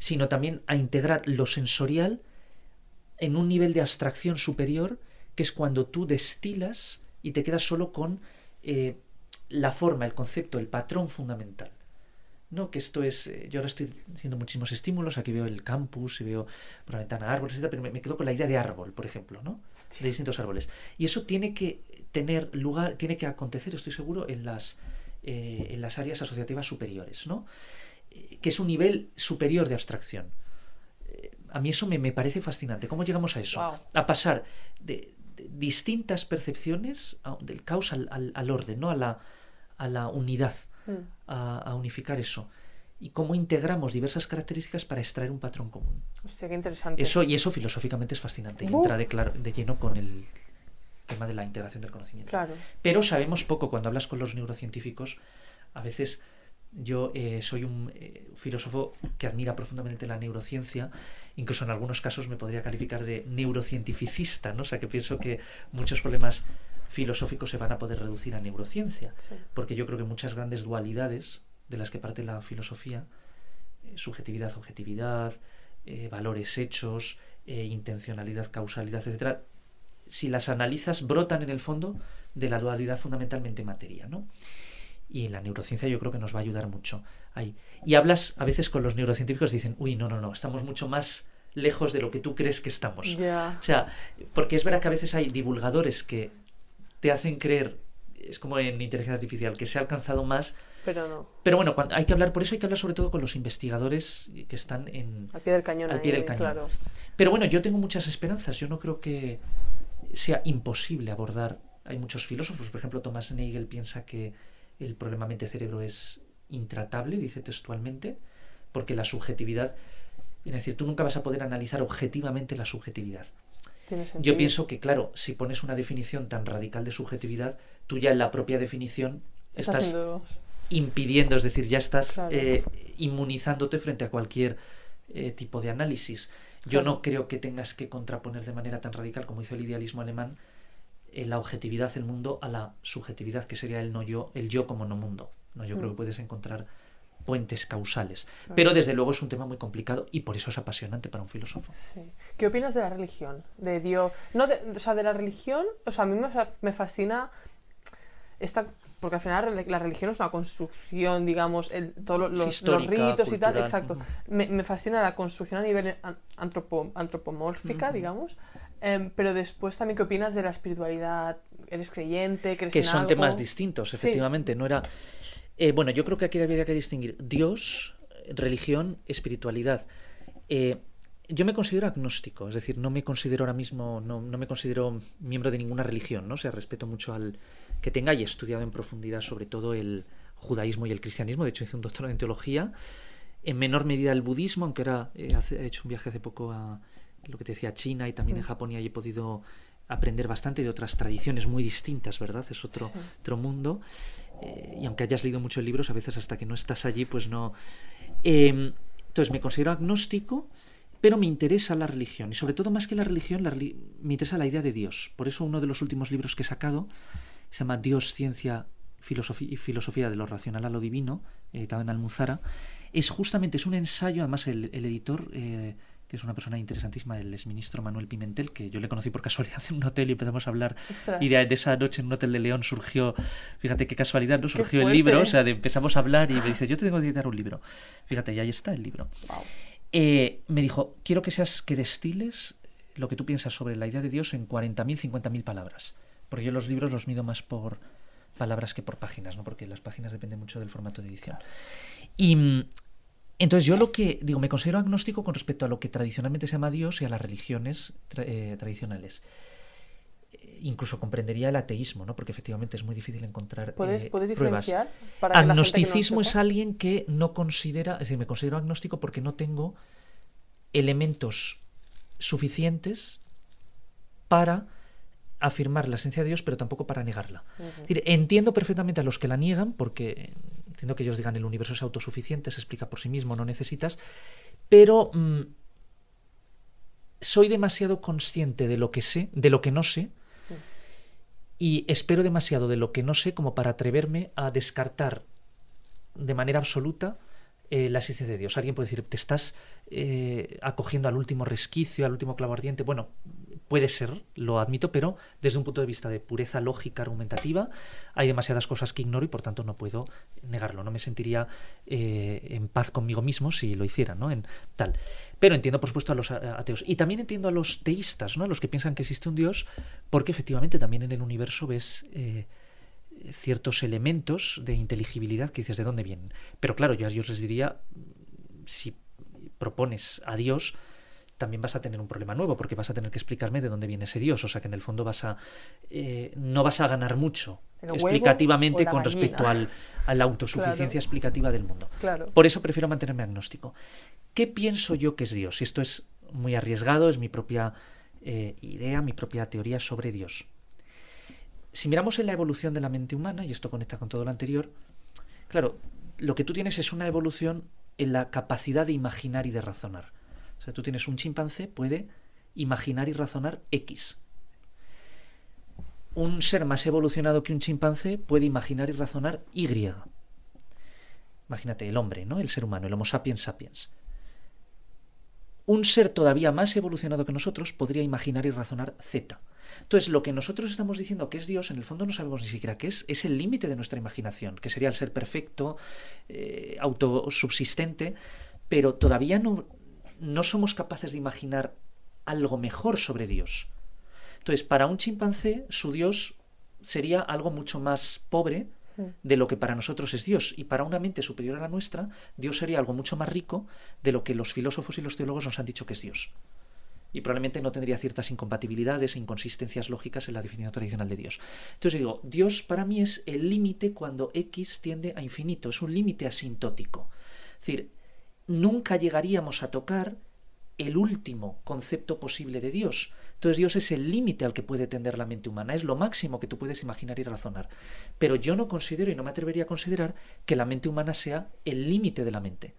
sino también a integrar lo sensorial en un nivel de abstracción superior, que es cuando tú destilas y te quedas solo con eh, la forma, el concepto, el patrón fundamental. No, que esto es. eh, yo ahora estoy haciendo muchísimos estímulos. Aquí veo el campus y veo por la ventana árboles, etc. Pero me, me quedo con la idea de árbol, por ejemplo, ¿no? De distintos árboles. Y eso tiene que tener lugar, tiene que acontecer, estoy seguro, en las eh, en las áreas asociativas superiores, ¿no? Que es un nivel superior de abstracción. Eh, a mí eso me, me parece fascinante. ¿Cómo llegamos a eso? Wow. A pasar de, de distintas percepciones a- del caos al, al- al orden, ¿no? A la, a la unidad, Mm. a, a unificar eso. Y cómo integramos diversas características para extraer un patrón común. Hostia, qué interesante. Eso, y eso filosóficamente es fascinante. Y entra de, clar- de lleno con el tema de la integración del conocimiento. Claro. Pero sabemos poco cuando hablas con los neurocientíficos. A veces yo eh, soy un eh, filósofo que admira profundamente la neurociencia. Incluso en algunos casos me podría calificar de neurocientificista, ¿no? O sea, que pienso que muchos problemas filosóficos se van a poder reducir a neurociencia. Sí. Porque yo creo que muchas grandes dualidades de las que parte la filosofía, eh, subjetividad, objetividad, valores hechos, intencionalidad, causalidad, etcétera, si las analizas, brotan en el fondo de la dualidad fundamentalmente materia, ¿no? Y la neurociencia yo creo que nos va a ayudar mucho ahí. Y hablas a veces con los neurocientíficos y dicen, uy, no, no, no, estamos mucho más lejos de lo que tú crees que estamos. O sea, porque es verdad que a veces hay divulgadores que te hacen creer, es como en inteligencia artificial, que se ha alcanzado más, Pero no. pero bueno, cuando, hay que hablar, por eso hay que hablar sobre todo con los investigadores que están en... Al pie del cañón. Al pie del cañón. Claro. Pero bueno, yo tengo muchas esperanzas, yo no creo que sea imposible abordar, hay muchos filósofos, por ejemplo, Thomas Nagel piensa que el problema mente-cerebro es intratable, dice textualmente, porque la subjetividad, es decir, tú nunca vas a poder analizar objetivamente la subjetividad. Yo pienso que, claro, si pones una definición tan radical de subjetividad, tú ya en la propia definición Está estás impidiendo, es decir, ya estás Claro. eh, inmunizándote frente a cualquier eh, tipo de análisis. Yo Claro. no creo que tengas que contraponer de manera tan radical como hizo el idealismo alemán la objetividad del mundo a la subjetividad, que sería el no yo, el yo como no mundo. No, yo creo Mm. que puedes encontrar puentes causales. Claro. Pero desde luego es un tema muy complicado y por eso es apasionante para un filósofo. Sí. ¿Qué opinas de la religión? De Dios. No, de, o sea, de la religión, o sea, a mí me, me fascina esta. Porque al final la- religión es una construcción, digamos, el, todos los, ritos y tal, cultural. exacto. Me, me fascina la construcción a nivel an- antropo- antropomórfica, digamos. Em, pero después también, ¿qué opinas de la espiritualidad? ¿Eres creyente? ¿Crees que en son algo? temas distintos, Sí. efectivamente. No era. Eh, bueno, yo creo que aquí habría que distinguir Dios, religión, espiritualidad. Eh, yo me considero agnóstico, es decir, no me considero ahora mismo, no, no me considero miembro de ninguna religión, ¿no? O sea, respeto mucho al que tenga y he estudiado en profundidad sobre todo el judaísmo y el cristianismo. De hecho, hice un doctorado en teología. En menor medida el budismo, aunque ahora eh, he hecho un viaje hace poco a lo que te decía, China y también en. Japón y ahí he podido aprender bastante de otras tradiciones muy distintas, ¿verdad? Es otro, Sí. otro mundo. Eh, y aunque hayas leído muchos libros, a veces hasta que no estás allí, pues no. Eh, entonces me considero agnóstico, pero me interesa la religión. Y sobre todo, más que la religión, la me interesa la idea de Dios. Por eso uno de los últimos libros que he sacado se llama Dios, Ciencia filosofía, y Filosofía de lo Racional a lo Divino, editado en Almuzara. Es justamente, es un ensayo, además el, el editor... eh, que es una persona interesantísima, el exministro Manuel Pimentel, que yo le conocí por casualidad en un hotel y empezamos a hablar y de, de esa noche en un hotel de León surgió, fíjate qué casualidad, ¿no? Surgió el libro, o sea, de- empezamos a hablar y me dice, yo te tengo que editar un libro. Fíjate, y ahí está el libro. Wow. Eh, me dijo, quiero que seas, que destiles lo que tú piensas sobre la idea de Dios en 40.000, 50.000 palabras. Porque yo los libros los mido más por palabras que por páginas, ¿no? Porque las páginas dependen mucho del formato de edición. Y entonces yo lo que digo, me considero agnóstico con respecto a lo que tradicionalmente se llama Dios y a las religiones tra- eh, tradicionales. Eh, Incluso comprendería el ateísmo, ¿no? Porque efectivamente es muy difícil encontrar ¿Puedes, eh, ¿puedes pruebas. diferenciar? Para no Agnosticismo es alguien que no considera, es decir, me considero agnóstico porque no tengo elementos suficientes para afirmar la esencia de Dios, pero tampoco para negarla. Ujú. Es decir, entiendo perfectamente a los que la niegan, porque entiendo que ellos digan el universo es autosuficiente, se explica por sí mismo, no necesitas, pero mm, soy demasiado consciente de lo que sé, de lo que no sé, y espero demasiado de lo que no sé como para atreverme a descartar de manera absoluta eh, la existencia de Dios. Alguien puede decir, te estás eh, acogiendo al último resquicio, al último clavo ardiente. Bueno, puede ser, lo admito, pero desde un punto de vista de pureza lógica argumentativa, hay demasiadas cosas que ignoro y por tanto no puedo negarlo. No me sentiría eh, en paz conmigo mismo si lo hiciera, ¿no? En tal. Pero entiendo, por supuesto, a los ateos. Y también entiendo a los teístas, ¿no? A los que piensan que existe un Dios, porque efectivamente también en el universo ves. eh, ciertos elementos de inteligibilidad que dices de dónde vienen. Pero claro, yo a les diría, si propones a Dios, también vas a tener un problema nuevo, porque vas a tener que explicarme de dónde viene ese Dios. O sea que en el fondo vas a eh, no vas a ganar mucho ¿El huevo explicativamente con gallina? respecto al, a la autosuficiencia Claro. explicativa del mundo. Claro. Por eso prefiero mantenerme agnóstico. ¿Qué pienso yo que es Dios? Y esto es muy arriesgado, es mi propia eh, idea, mi propia teoría sobre Dios. Si miramos en la evolución de la mente humana, y esto conecta con todo lo anterior, claro, lo que tú tienes es una evolución en la capacidad de imaginar y de razonar. O sea, tú tienes un chimpancé, puede imaginar y razonar X. Un ser más evolucionado que un chimpancé puede imaginar y razonar Y. Imagínate, el hombre, ¿no? El ser humano, el Homo sapiens sapiens. Un ser todavía más evolucionado que nosotros podría imaginar y razonar Z. Entonces, lo que nosotros estamos diciendo que es Dios, en el fondo no sabemos ni siquiera qué es, es el límite de nuestra imaginación, que sería el ser perfecto, eh, autosubsistente, pero todavía no, no somos capaces de imaginar algo mejor sobre Dios. Entonces, para un chimpancé, su Dios sería algo mucho más pobre de lo que para nosotros es Dios. Y para una mente superior a la nuestra, Dios sería algo mucho más rico de lo que los filósofos y los teólogos nos han dicho que es Dios. Y probablemente no tendría ciertas incompatibilidades e inconsistencias lógicas en la definición tradicional de Dios. Entonces digo, Dios para mí es el límite cuando X tiende a infinito, es un límite asintótico. Es decir, nunca llegaríamos a tocar el último concepto posible de Dios. Entonces Dios es el límite al que puede tender la mente humana, es lo máximo que tú puedes imaginar y razonar. Pero yo no considero y no me atrevería a considerar que la mente humana sea el límite de la mente.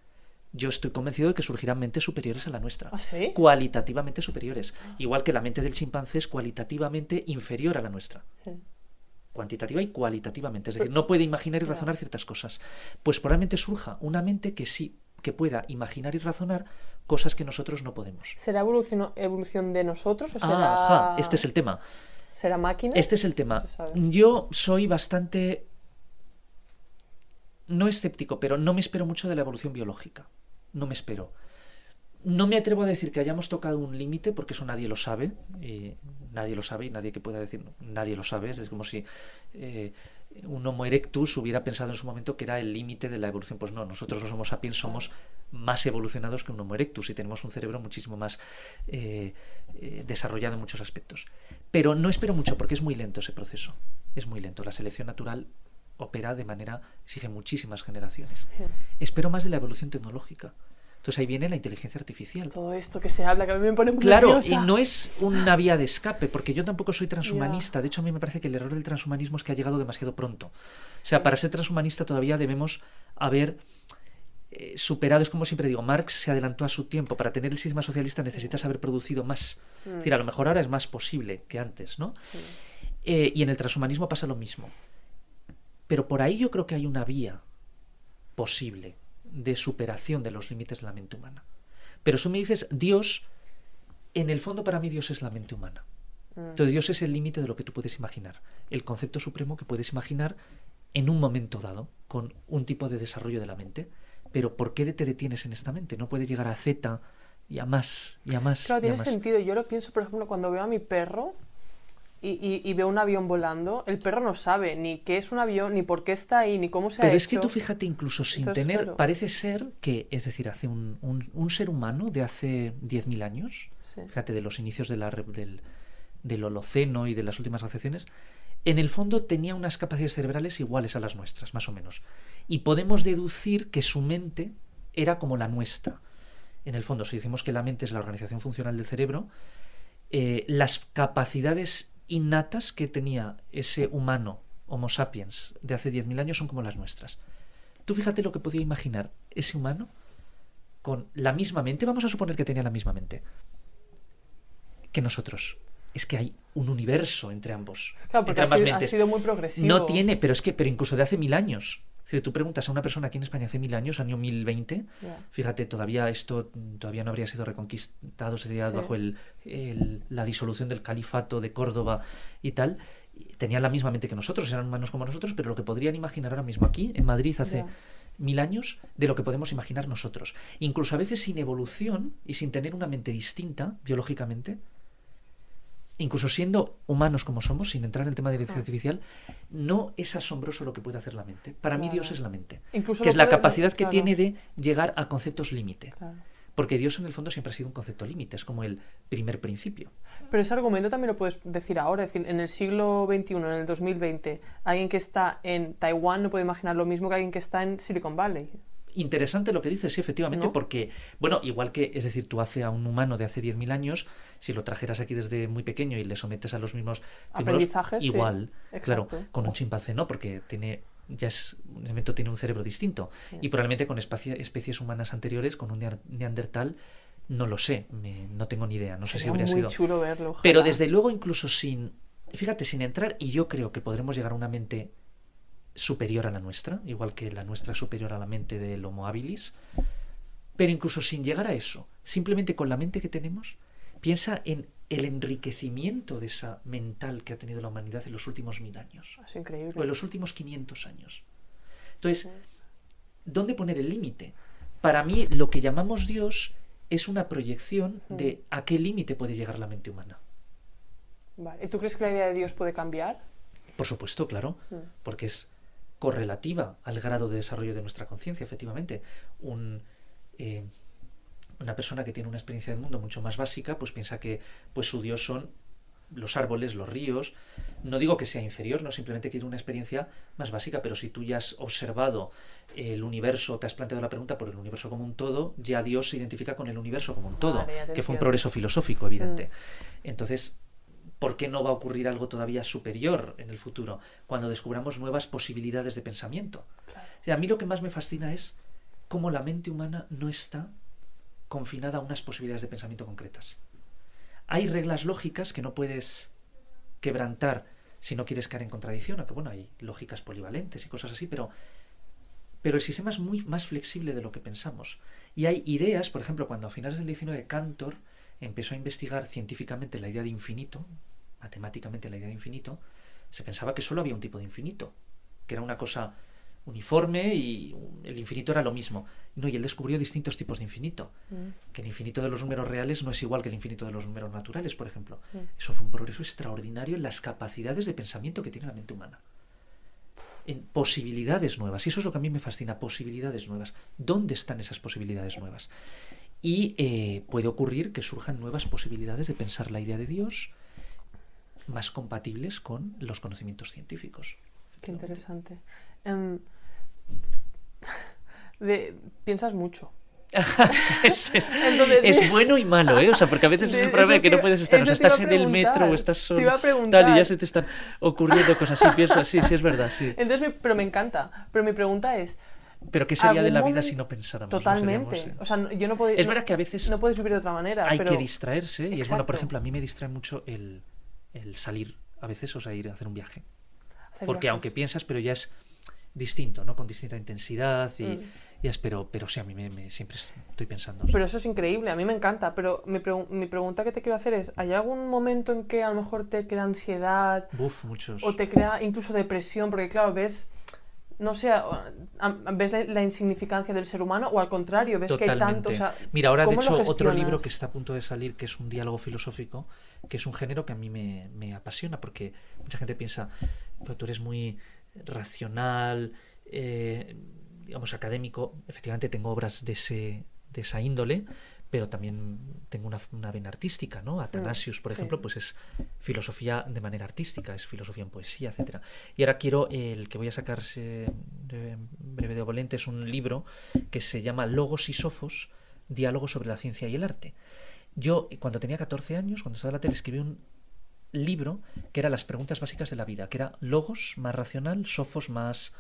Yo estoy convencido de que surgirán mentes superiores a la nuestra. ¿Ah, sí? Cualitativamente superiores. Igual que la mente del chimpancé es cualitativamente inferior a la nuestra Sí. cuantitativa y cualitativamente. Es decir, no puede imaginar y razonar ciertas cosas. Pues probablemente surja una mente que sí, que pueda imaginar y razonar cosas que nosotros no podemos. ¿Será evolución, evolución de nosotros o será, Ah, ajá, este es el tema. será máquina? Este es el tema. No. Yo soy bastante no escéptico, pero no me espero mucho de la evolución biológica. No me espero. No me atrevo a decir que hayamos tocado un límite, porque eso nadie lo sabe. eh, nadie lo sabe y nadie que pueda decir nadie lo sabe. Es como si eh, un Homo erectus hubiera pensado en su momento que era el límite de la evolución. Pues no, nosotros los Homo sapiens somos más evolucionados que un Homo erectus y tenemos un cerebro muchísimo más eh, eh, desarrollado en muchos aspectos. Pero no espero mucho porque es muy lento ese proceso. Es muy lento. La selección natural opera de manera, exige muchísimas generaciones. Espero más de la evolución tecnológica. Entonces ahí viene la inteligencia artificial. Todo esto que se habla, que a mí me pone muy Claro, y no es una vía de escape, porque yo tampoco soy transhumanista. De hecho, a mí me parece que el error del transhumanismo es que ha llegado demasiado pronto. O sea, para ser transhumanista todavía debemos haber eh, superado, es como siempre digo, Marx se adelantó a su tiempo. Para tener el sistema socialista necesitas haber producido más. Es decir, a lo mejor ahora es más posible que antes, ¿no? Eh, y en el transhumanismo pasa lo mismo. Pero por ahí yo creo que hay una vía posible de superación de los límites de la mente humana. Pero si me dices Dios, en el fondo para mí Dios es la mente humana. Entonces Dios es el límite de lo que tú puedes imaginar, el concepto supremo que puedes imaginar en un momento dado, con un tipo de desarrollo de la mente. Pero ¿por qué te detienes en esta mente? No puede llegar a Z y a más y a más. Claro, y a tiene más. sentido. Yo lo pienso, por ejemplo, cuando veo a mi perro y, y- y veo un avión volando, el perro no sabe ni qué es un avión, ni por qué está ahí, ni cómo se ha Pero es que tú fíjate, incluso sin Entonces, tener, claro. parece ser que, es decir, hace un, un- un ser humano de hace 10.000 años, Sí. fíjate, de los inicios de la re- del, del Holoceno y de las últimas glaciaciones, en el fondo tenía unas capacidades cerebrales iguales a las nuestras, más o menos. Y podemos deducir que su mente era como la nuestra. En el fondo, si decimos que la mente es la organización funcional del cerebro, eh, las capacidades innatas que tenía ese humano, Homo sapiens, de hace 10.000 años son como las nuestras. Tú fíjate lo que podía imaginar ese humano con la misma mente, vamos a suponer que tenía la misma mente que nosotros. Es que hay un universo entre ambos. Claro, porque entre ha sido, ha sido muy progresivo. No tiene, pero es que, pero incluso de hace mil años. Si tú preguntas a una persona aquí en España hace mil años, año 1020, Ya. fíjate, todavía esto todavía no habría sido reconquistado, sería Sí. bajo el, el- la disolución del califato de Córdoba y tal. Tenían la misma mente que nosotros, eran humanos como nosotros, pero lo que podrían imaginar ahora mismo aquí, en Madrid, hace mil años, de lo que podemos imaginar nosotros. Incluso a veces sin evolución y sin tener una mente distinta biológicamente, incluso siendo humanos como somos, sin entrar en el tema de la inteligencia artificial, no es asombroso lo que puede hacer la mente. Para mí. Dios es la mente. Incluso que es la puede- capacidad que tiene de llegar a conceptos límite. Claro. Porque Dios en el fondo siempre ha sido un concepto límite, es como el primer principio. Pero ese argumento también lo puedes decir ahora, es decir, en el siglo XXI, en el 2020, alguien que está en Taiwán no puede imaginar lo mismo que alguien que está en Silicon Valley. Interesante lo que dices, sí, efectivamente, ¿No? porque, bueno, igual que, es decir, tú hace a un humano de hace 10.000 años, si lo trajeras aquí desde muy pequeño y le sometes a los mismos Aprendizajes, sí. igual, claro, con un chimpancé no, porque tiene ya es un elemento tiene un cerebro distinto y probablemente con especies humanas anteriores con un neandertal no lo sé me- no tengo ni idea no sé si habría muy sido chulo verlo. ojalá. pero desde luego incluso sin fíjate sin entrar y yo creo que podremos llegar a una mente superior a la nuestra igual que la nuestra es superior a la mente del Homo habilis pero incluso sin llegar a eso simplemente con la mente que tenemos piensa en el enriquecimiento de esa mental que ha tenido la humanidad en los últimos mil años Es increíble. o en los últimos 500 años. Entonces, ¿dónde poner el límite? Para mí, lo que llamamos Dios es una proyección de a qué límite puede llegar la mente humana. Vale. ¿Y tú crees que la idea de Dios puede cambiar? Por supuesto, claro, Mm. porque es correlativa al grado de desarrollo de nuestra conciencia, efectivamente. Un, eh, una persona que tiene una experiencia del mundo mucho más básica, pues piensa que pues su Dios son los árboles, los ríos. No digo que sea inferior, no simplemente quiere una experiencia más básica, pero si tú ya has observado el universo, te has planteado la pregunta por el universo como un todo, ya Dios se identifica con el universo como un todo, Vale, que fue un progreso filosófico, evidente. Entonces, ¿por qué no va a ocurrir algo todavía superior en el futuro cuando descubramos nuevas posibilidades de pensamiento? Sea, a mí lo que más me fascina es cómo la mente humana no está confinada a unas posibilidades de pensamiento concretas. Hay reglas lógicas que no puedes quebrantar si no quieres caer en contradicción, aunque bueno, hay lógicas polivalentes y cosas así, pero, pero el sistema es muy más flexible de lo que pensamos. Y hay ideas, por ejemplo, cuando a finales del 19 Cantor empezó a investigar científicamente la idea de infinito, matemáticamente la idea de infinito, se pensaba que solo había un tipo de infinito, que era una cosa uniforme y el infinito era lo mismo. No, y él descubrió distintos tipos de infinito. Que el infinito de los números reales no es igual que el infinito de los números naturales, por ejemplo. Eso fue un progreso extraordinario en las capacidades de pensamiento que tiene la mente humana. En posibilidades nuevas. Y eso es lo que a mí me fascina, posibilidades nuevas. ¿Dónde están esas posibilidades nuevas? Y eh, puede ocurrir que surjan nuevas posibilidades de pensar la idea de Dios más compatibles con los conocimientos científicos. Qué interesante. Em, de- piensas mucho. es, es- Entonces- es bueno y malo, ¿eh? O sea, porque a veces es el problema de que no te- puedes estar, o sea, te estás en el metro preguntar. o estás Te solo, iba a tal, y preguntar. ya se te están ocurriendo cosas. Sí, piensas, sí, sí, es verdad, sí. Entonces, pero me encanta. Pero mi pregunta es, Pero ¿qué sería de ¿algún la vida si no pensáramos? no totalmente. seríamos, eh? O sea, no- yo no puedo. Es no- verdad que a veces no puedes vivir de otra manera. hay pero que distraerse y es bueno, por ejemplo, a mí me distrae mucho el, el salir a veces, o sea, ir a hacer un viaje. hacer Porque viajes. aunque piensas, pero ya es distinto, ¿no? Con distinta intensidad y, Mm. y es, pero, pero sí, a mí me, me- siempre estoy pensando. Pero eso es increíble, a mí me encanta. Pero mi, pregu- mi pregunta que te quiero hacer es: ¿hay algún momento en que a lo mejor te crea ansiedad Buf, muchos. o te crea incluso depresión? Porque, claro, ves. No sé, ves la, la insignificancia del ser humano o al contrario, ves que hay tanto. o sea, Mira, ahora de ¿cómo lo hecho otro libro que está a punto de salir, que es un diálogo filosófico, que es un género que a mí me, me apasiona, porque mucha gente piensa, pero tú eres muy racional, eh, digamos, académico. Efectivamente tengo obras de, ese, de esa índole, pero también tengo una, una vena artística, ¿no? Atanasius, por sí. ejemplo, pues es filosofía de manera artística, es filosofía en poesía, etcétera. Y ahora quiero, eh, el que voy a sacarse de breve de Volente es un libro que se llama Logos y Sofos, diálogo sobre la ciencia y el arte. Yo, cuando tenía 14 años, cuando estaba en la tele, escribí un libro que era las preguntas básicas de la vida, que era Logos más racional, Sofos más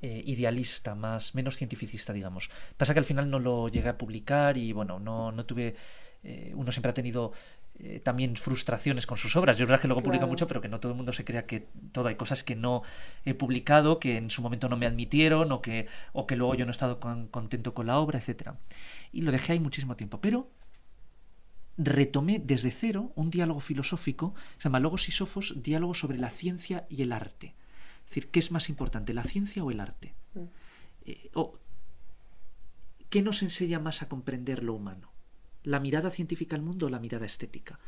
eh, idealista, más menos cientificista, digamos. Pasa que al final no lo llegué a publicar y bueno, no, no tuve. eh, uno siempre ha tenido eh, también frustraciones con sus obras. Yo es verdad que luego publico Claro. mucho, pero que no todo el mundo se crea que todo hay cosas que no he publicado, que en su momento no me admitieron o que, o que luego yo no he estado con- contento con la obra, etcétera. Y lo dejé ahí muchísimo tiempo. Pero retomé desde cero un diálogo filosófico, se llama Logos y Sofos, diálogo sobre la ciencia y el arte. Es decir, ¿qué es más importante, la ciencia o el arte? Mm. Eh, o, ¿Qué nos enseña más a comprender lo humano? ¿La mirada científica al mundo o la mirada estética?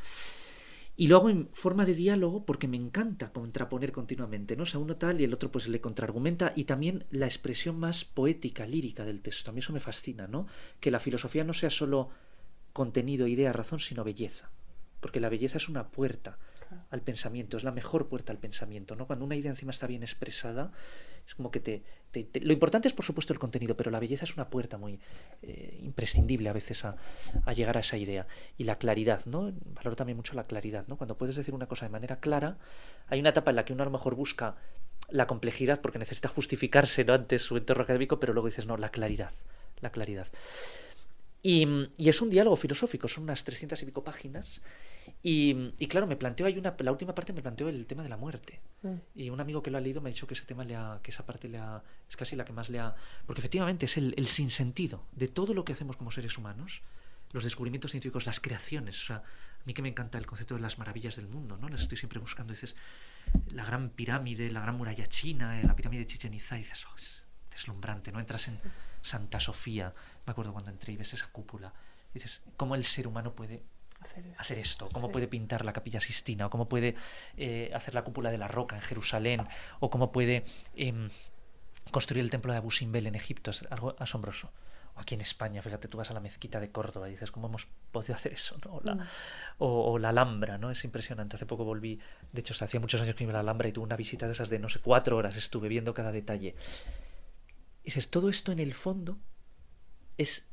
Y lo hago en forma de diálogo porque me encanta contraponer continuamente, ¿no? O sea, uno tal y el otro pues le contraargumenta y también la expresión más poética, lírica del texto. A mí eso me fascina, ¿no? Que la filosofía no sea solo contenido, idea, razón, sino belleza. Porque la belleza es una puerta al pensamiento, es la mejor puerta al pensamiento, ¿no? Cuando una idea encima está bien expresada, es como que te, Lo importante es, por supuesto, el contenido, pero la belleza es una puerta muy eh, imprescindible a veces a, llegar a esa idea. Y la claridad, ¿no? Valoro también mucho la claridad, ¿no? Cuando puedes decir una cosa de manera clara, hay una etapa en la que uno a lo mejor busca la complejidad porque necesita justificarse ¿no? ante su entorno académico, pero luego dices, no, la claridad, la claridad. Y, y, es un diálogo filosófico, son unas trescientas y pico páginas, y, claro, me planteó, hay una, la última parte me planteó el tema de la muerte. Mm. Y un amigo que lo ha leído me ha dicho que ese tema le ha, que esa parte le ha, es casi la que más le ha, porque efectivamente es el, el sinsentido de todo lo que hacemos como seres humanos, los descubrimientos científicos, las creaciones. O sea, a mí que me encanta el concepto de las maravillas del mundo, ¿no? Las estoy siempre buscando. Dices, la gran pirámide, la gran muralla china, eh, la pirámide de Chichen Itza, y dices, oh, es deslumbrante, ¿no? Entras en Santa Sofía, me acuerdo cuando entré y ves esa cúpula, dices, ¿cómo el ser humano puede hacer esto, cómo puede pintar la capilla Sistina, o cómo puede eh, hacer la cúpula de la roca en Jerusalén, o cómo puede em, construir el templo de Abu Simbel en Egipto, es algo asombroso. O aquí en España, fíjate, tú vas a la mezquita de Córdoba y dices, ¿cómo hemos podido hacer eso? ¿no? O, la, mm. o, la Alhambra, ¿no? Es impresionante. Hace poco volví, de hecho, hacía muchos años que iba a la Alhambra y tuve una visita de esas de, no sé, cuatro horas, estuve viendo cada detalle. Dices, todo esto en el fondo es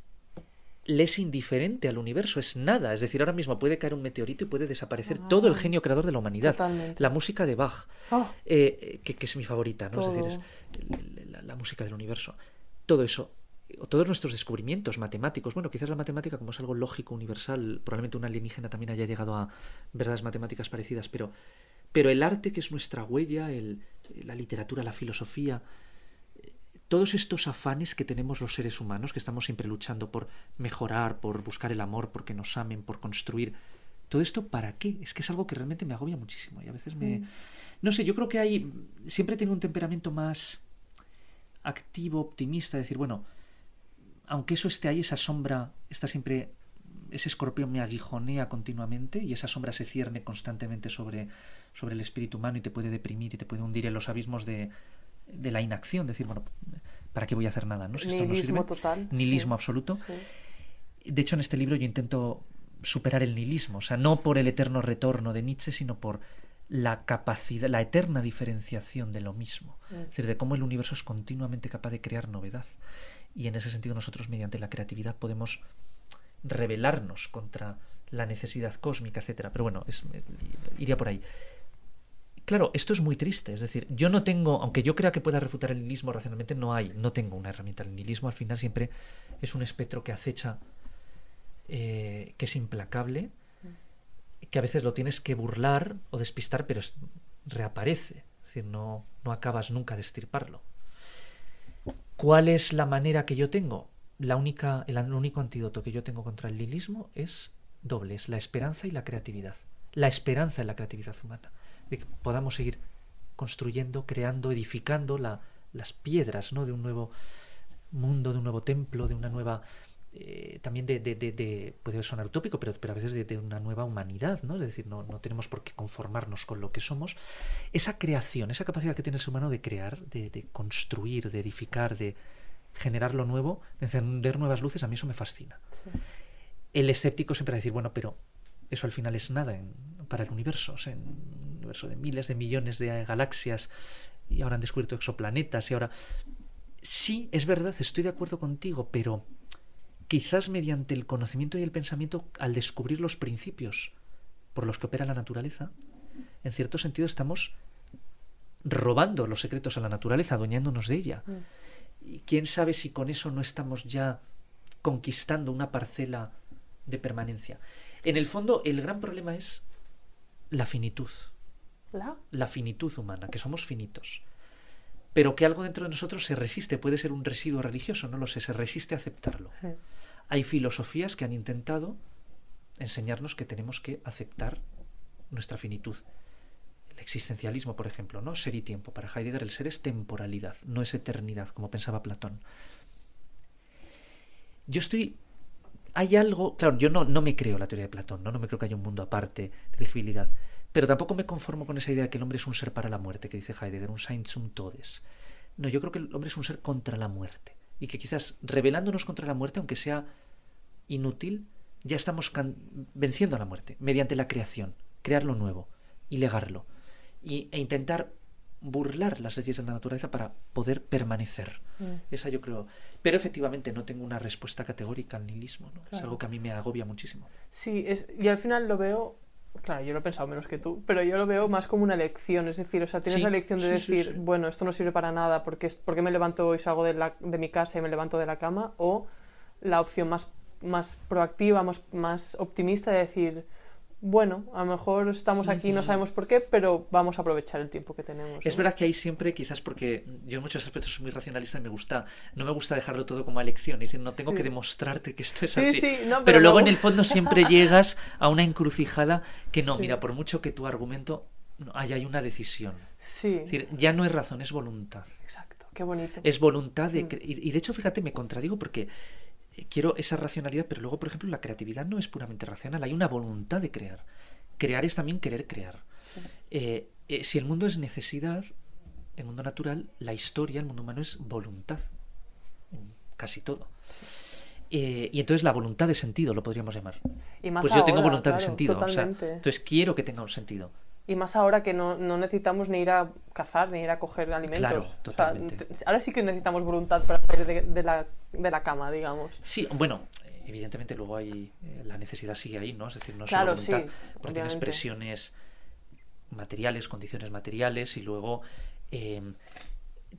le es indiferente al universo, es nada. Es decir, ahora mismo puede caer un meteorito y puede desaparecer todo el ah. genio creador de la humanidad. La música de Bach, oh. eh, que, es mi favorita, ¿no? Es decir, es la, música del universo. Todo eso, todos nuestros descubrimientos matemáticos, bueno, quizás la matemática como es algo lógico, universal, probablemente un alienígena también haya llegado a verdades matemáticas parecidas, pero, pero el arte que es nuestra huella, la literatura, la filosofía, todos estos afanes que tenemos los seres humanos, que estamos siempre luchando por mejorar, por buscar el amor, porque nos amen, por construir, todo esto para qué? Es que es algo que realmente me agobia muchísimo y a veces me... Mm. No sé, yo creo que hay... Siempre tengo un temperamento más activo, optimista, decir, bueno, aunque eso esté ahí, esa sombra está siempre... Ese escorpión me aguijonea continuamente y esa sombra se cierne constantemente sobre, sobre el espíritu humano y te puede deprimir y te puede hundir en los abismos de, de la inacción, decir, bueno, ¿para qué voy a hacer nada? ¿no? Si esto nihilismo no total. Nihilismo absoluto. De hecho, en este libro yo intento superar el nihilismo, o sea, no por el eterno retorno de Nietzsche, sino por la capacidad, la eterna diferenciación de lo mismo, mm. es decir, de cómo el universo es continuamente capaz de crear novedad. Y en ese sentido nosotros mediante la creatividad podemos rebelarnos contra la necesidad cósmica, etcétera. Pero bueno, es, iría por ahí. Claro, esto es muy triste. Es decir, yo no tengo, aunque yo crea que pueda refutar el nihilismo racionalmente, no hay, no tengo una herramienta. El nihilismo al final siempre es un espectro que acecha, eh, que es implacable, que a veces lo tienes que burlar o despistar, pero reaparece. Es decir, no, no acabas nunca de estirparlo. ¿Cuál es la manera que yo tengo? La única, el único antídoto que yo tengo contra el nihilismo es doble, es la esperanza y la creatividad. La esperanza en la creatividad humana de que podamos seguir construyendo, creando, edificando las piedras ¿no? de un nuevo mundo, de un nuevo templo, de una nueva... Eh, también de, de, de, puede sonar utópico, pero, pero a veces de, una nueva humanidad, ¿no? Es decir, no, no, tenemos por qué conformarnos con lo que somos. Esa creación, esa capacidad que tiene el ser humano de crear, de, construir, de edificar, de generar lo nuevo, de encender nuevas luces, a mí eso me fascina. El escéptico siempre va a decir, bueno, pero eso al final es nada para el universo. O sea, universo de miles de millones de galaxias y ahora han descubierto exoplanetas y ahora... Sí, es verdad, estoy de acuerdo contigo, pero quizás mediante el conocimiento y el pensamiento, al descubrir los principios por los que opera la naturaleza, en cierto sentido estamos robando los secretos a la naturaleza, adueñándonos de ella. Mm. Y quién sabe si con eso no estamos ya conquistando una parcela de permanencia. En el fondo, el gran problema es la finitud la finitud humana, que somos finitos. Pero que algo dentro de nosotros se resiste, puede ser un residuo religioso, no lo sé, se resiste a aceptarlo. Hay filosofías que han intentado enseñarnos que tenemos que aceptar nuestra finitud. El existencialismo, por ejemplo, ¿no? Ser y tiempo. Para Heidegger el ser es temporalidad, no es eternidad, como pensaba Platón. Yo estoy hay algo, claro, yo no, no me creo la teoría de Platón, ¿no? no me creo que haya un mundo aparte de elegibilidad, pero tampoco me conformo con esa idea de que el hombre es un ser para la muerte, que dice Heidegger, un Sein zum Todes. No, yo creo que el hombre es un ser contra la muerte y que quizás revelándonos contra la muerte, aunque sea inútil, ya estamos venciendo a la muerte mediante la creación, crear lo nuevo y legarlo y, e intentar burlar las leyes de la naturaleza para poder permanecer. Mm. Esa yo creo. Pero efectivamente no tengo una respuesta categórica al nihilismo. ¿no? Es algo que a mí me agobia muchísimo. Sí, es, y al final lo veo. Claro, yo lo he pensado menos que tú, pero yo lo veo más como una elección. Es decir, o sea, tienes la elección de decir, bueno, esto no sirve para nada porque, porque me levanto y salgo de, la, de mi casa y me levanto de la cama, o la opción más, más proactiva, más, más optimista de decir, bueno, a lo mejor estamos aquí, no sabemos por qué, pero vamos a aprovechar el tiempo que tenemos. Es verdad que hay siempre, quizás porque yo en muchos aspectos soy muy racionalista y me gusta, no me gusta dejarlo todo como elección, y decir, no tengo que demostrarte que esto es así. pero, luego en el fondo siempre llegas a una encrucijada que no, mira, por mucho que tu argumento, haya hay una decisión. Sí. Es decir, ya no es razón, es voluntad. Exacto, qué bonito. Es voluntad de... y de hecho, fíjate, me contradigo porque quiero esa racionalidad, pero luego, por ejemplo, la creatividad no es puramente racional, hay una voluntad de crear. Crear es también querer crear. Eh, eh, si el mundo es necesidad, el mundo natural, la historia, el mundo humano es voluntad. Casi todo. Eh, y entonces la voluntad de sentido lo podríamos llamar. pues yo tengo voluntad de sentido. entonces quiero que tenga un sentido. Y más ahora que no, no, necesitamos ni ir a cazar, ni ir a coger alimentos. Claro, totalmente. ahora sí que necesitamos voluntad para salir de, la, de, la, cama, digamos. Sí, bueno, evidentemente luego hay eh, la necesidad sigue ahí, ¿no? Es decir, no solo voluntad, porque tienes presiones materiales, condiciones materiales y luego eh,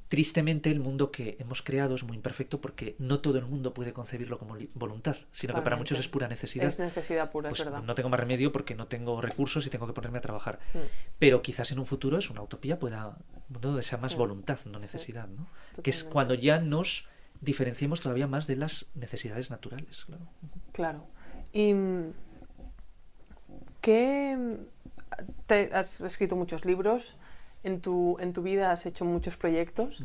tristemente el mundo que hemos creado es muy imperfecto porque no todo el mundo puede concebirlo como voluntad, sino que para muchos es pura necesidad. Es necesidad pura, pues es verdad. No tengo más remedio porque no tengo recursos y tengo que ponerme a trabajar. Mm. Pero quizás en un futuro es una utopía, pueda un mundo donde sea más voluntad, no necesidad, ¿no? Que es cuando ya nos diferenciemos todavía más de las necesidades naturales, claro. Claro. Y mm, ¿qué te has escrito muchos libros? En tu, en tu vida has hecho muchos proyectos.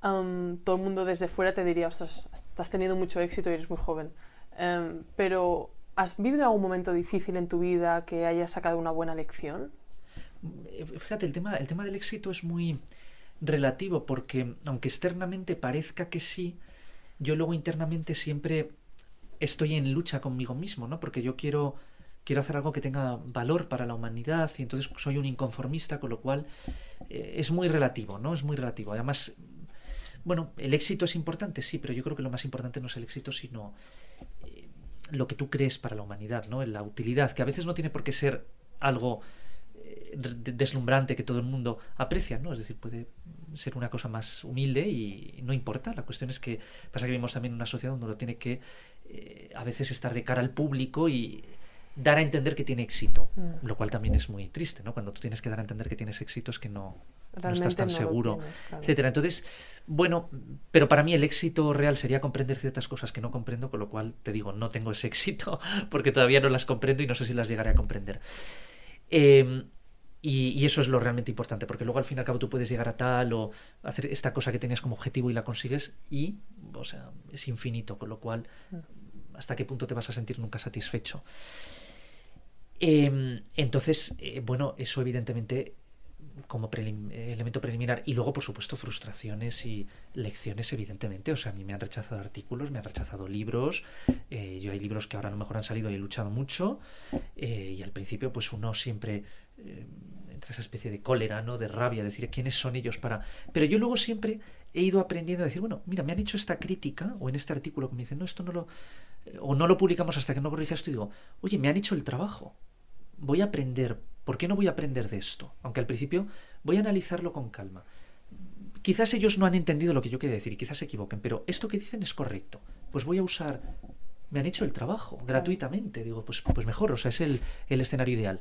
todo el mundo desde fuera te diría, ostras, estás teniendo mucho éxito y eres muy joven. Em, pero, ¿has vivido algún momento difícil en tu vida que hayas sacado una buena lección? Eh, fíjate, el tema, el tema del éxito es muy relativo porque, aunque externamente parezca que sí, yo luego internamente siempre estoy en lucha conmigo mismo, ¿no? Porque yo quiero quiero hacer algo que tenga valor para la humanidad y entonces soy un inconformista, con lo cual eh, es muy relativo, ¿no? Es muy relativo. Además, bueno, el éxito es importante, sí, pero yo creo que lo más importante no es el éxito, sino eh, lo que tú crees para la humanidad, ¿no? La utilidad, que a veces no tiene por qué ser algo eh, deslumbrante que todo el mundo aprecia, ¿no? Es decir, puede ser una cosa más humilde y no importa. La cuestión es que pasa que vivimos también en una sociedad donde uno tiene que a veces estar de cara al público y dar a entender que tiene éxito, mm. lo cual también es muy triste, ¿no? Cuando tú tienes que dar a entender que tienes éxito es que no, no estás tan seguro, etcétera. Entonces, bueno, pero para mí el éxito real sería comprender ciertas cosas que no comprendo, con lo cual te digo, no tengo ese éxito porque todavía no las comprendo y no sé si las llegaré a comprender. Em, y, y, eso es lo realmente importante, porque luego al fin y al cabo tú puedes llegar a tal o hacer esta cosa que tenías como objetivo y la consigues y, o sea, es infinito, con lo cual, mm. ¿hasta qué punto te vas a sentir nunca satisfecho? Em, entonces, eh, bueno, eso evidentemente como elemento preliminar. Y luego por supuesto frustraciones y lecciones evidentemente. O sea a mí me han rechazado artículos me han rechazado libros. Eh, yo hay libros que ahora a lo mejor han salido y he luchado mucho. Eh, y al principio pues uno siempre entra esa especie de cólera no de rabia decir quiénes son ellos para pero yo luego siempre he ido aprendiendo a decir bueno mira me han hecho esta crítica o en este artículo que me dicen no esto no lo o no lo publicamos hasta que no corrija esto y digo oye me han hecho el trabajo voy a aprender. ¿Por qué no voy a aprender de esto? Aunque al principio voy a analizarlo con calma. Quizás ellos no han entendido lo que yo quería decir y quizás se equivoquen, pero esto que dicen es correcto. Pues voy a usar. Me han hecho el trabajo gratuitamente. Digo, pues, pues mejor, o sea, es el, escenario ideal.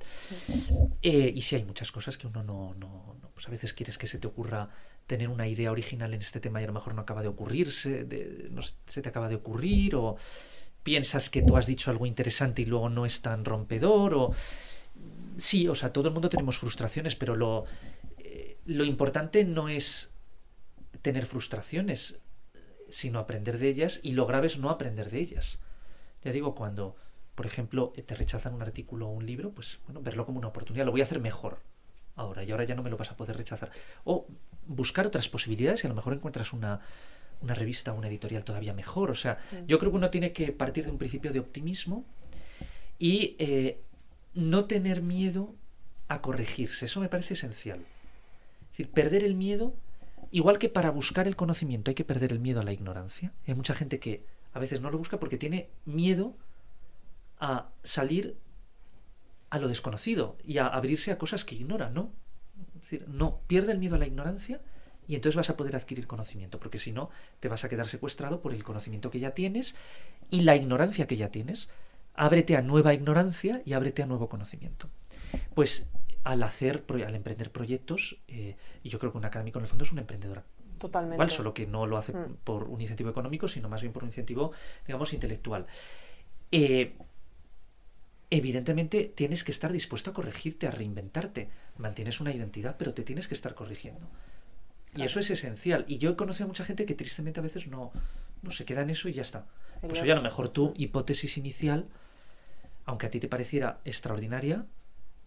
Eh, y sí hay muchas cosas que uno no, no, Pues a veces quieres que se te ocurra tener una idea original en este tema y a lo mejor no acaba de ocurrirse, no, se te acaba de ocurrir, o piensas que tú has dicho algo interesante y luego no es tan rompedor o sí, o sea, todo el mundo tenemos frustraciones, pero lo, eh, lo importante no es tener frustraciones, sino aprender de ellas y lo grave es no aprender de ellas. ya digo, cuando, por ejemplo, te rechazan un artículo o un libro, pues bueno, verlo como una oportunidad, lo voy a hacer mejor ahora y ahora ya no me lo vas a poder rechazar. O buscar otras posibilidades y a lo mejor encuentras una, una revista o una editorial todavía mejor. O sea, yo creo que uno tiene que partir de un principio de optimismo y eh, no tener miedo a corregirse. Eso me parece esencial. Es decir, perder el miedo, igual que para buscar el conocimiento hay que perder el miedo a la ignorancia. Hay mucha gente que a veces no lo busca porque tiene miedo a salir a lo desconocido y a abrirse a cosas que ignora, ¿no? Es decir, no, pierde el miedo a la ignorancia y entonces vas a poder adquirir conocimiento, porque si no, te vas a quedar secuestrado por el conocimiento que ya tienes y la ignorancia que ya tienes. Ábrete a nueva ignorancia y ábrete a nuevo conocimiento. Pues al hacer, al emprender proyectos, eh, y yo creo que un académico en el fondo es una emprendedora. Totalmente. Igual, solo que no lo hace Mm. por un incentivo económico, sino más bien por un incentivo, digamos, intelectual. Eh, evidentemente tienes que estar dispuesto a corregirte, a reinventarte. Mantienes una identidad, pero te tienes que estar corrigiendo. Y eso es esencial. Y yo he conocido a mucha gente que tristemente a veces no, no se queda en eso y ya está. Pues oye, a lo mejor tu hipótesis inicial, aunque a ti te pareciera extraordinaria,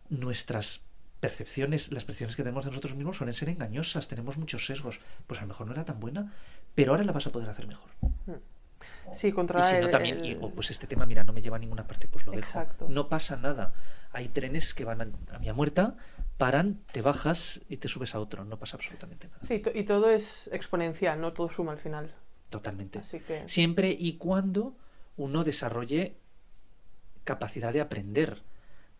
nuestras percepciones, las percepciones que tenemos de nosotros mismos suelen ser engañosas, tenemos muchos sesgos. Pues a lo mejor no era tan buena, pero ahora la vas a poder hacer mejor. Sí, Y controlar si no el- también, y, oh, pues este tema, mira, no me lleva a ninguna parte, pues lo dejo. Exacto. No pasa nada. Hay trenes que van a, a vía muerta, paran, te bajas y te subes a otro. No pasa absolutamente nada. Sí, y todo es exponencial, no todo suma al final. Totalmente. Así que Siempre y cuando uno desarrolle capacidad de aprender.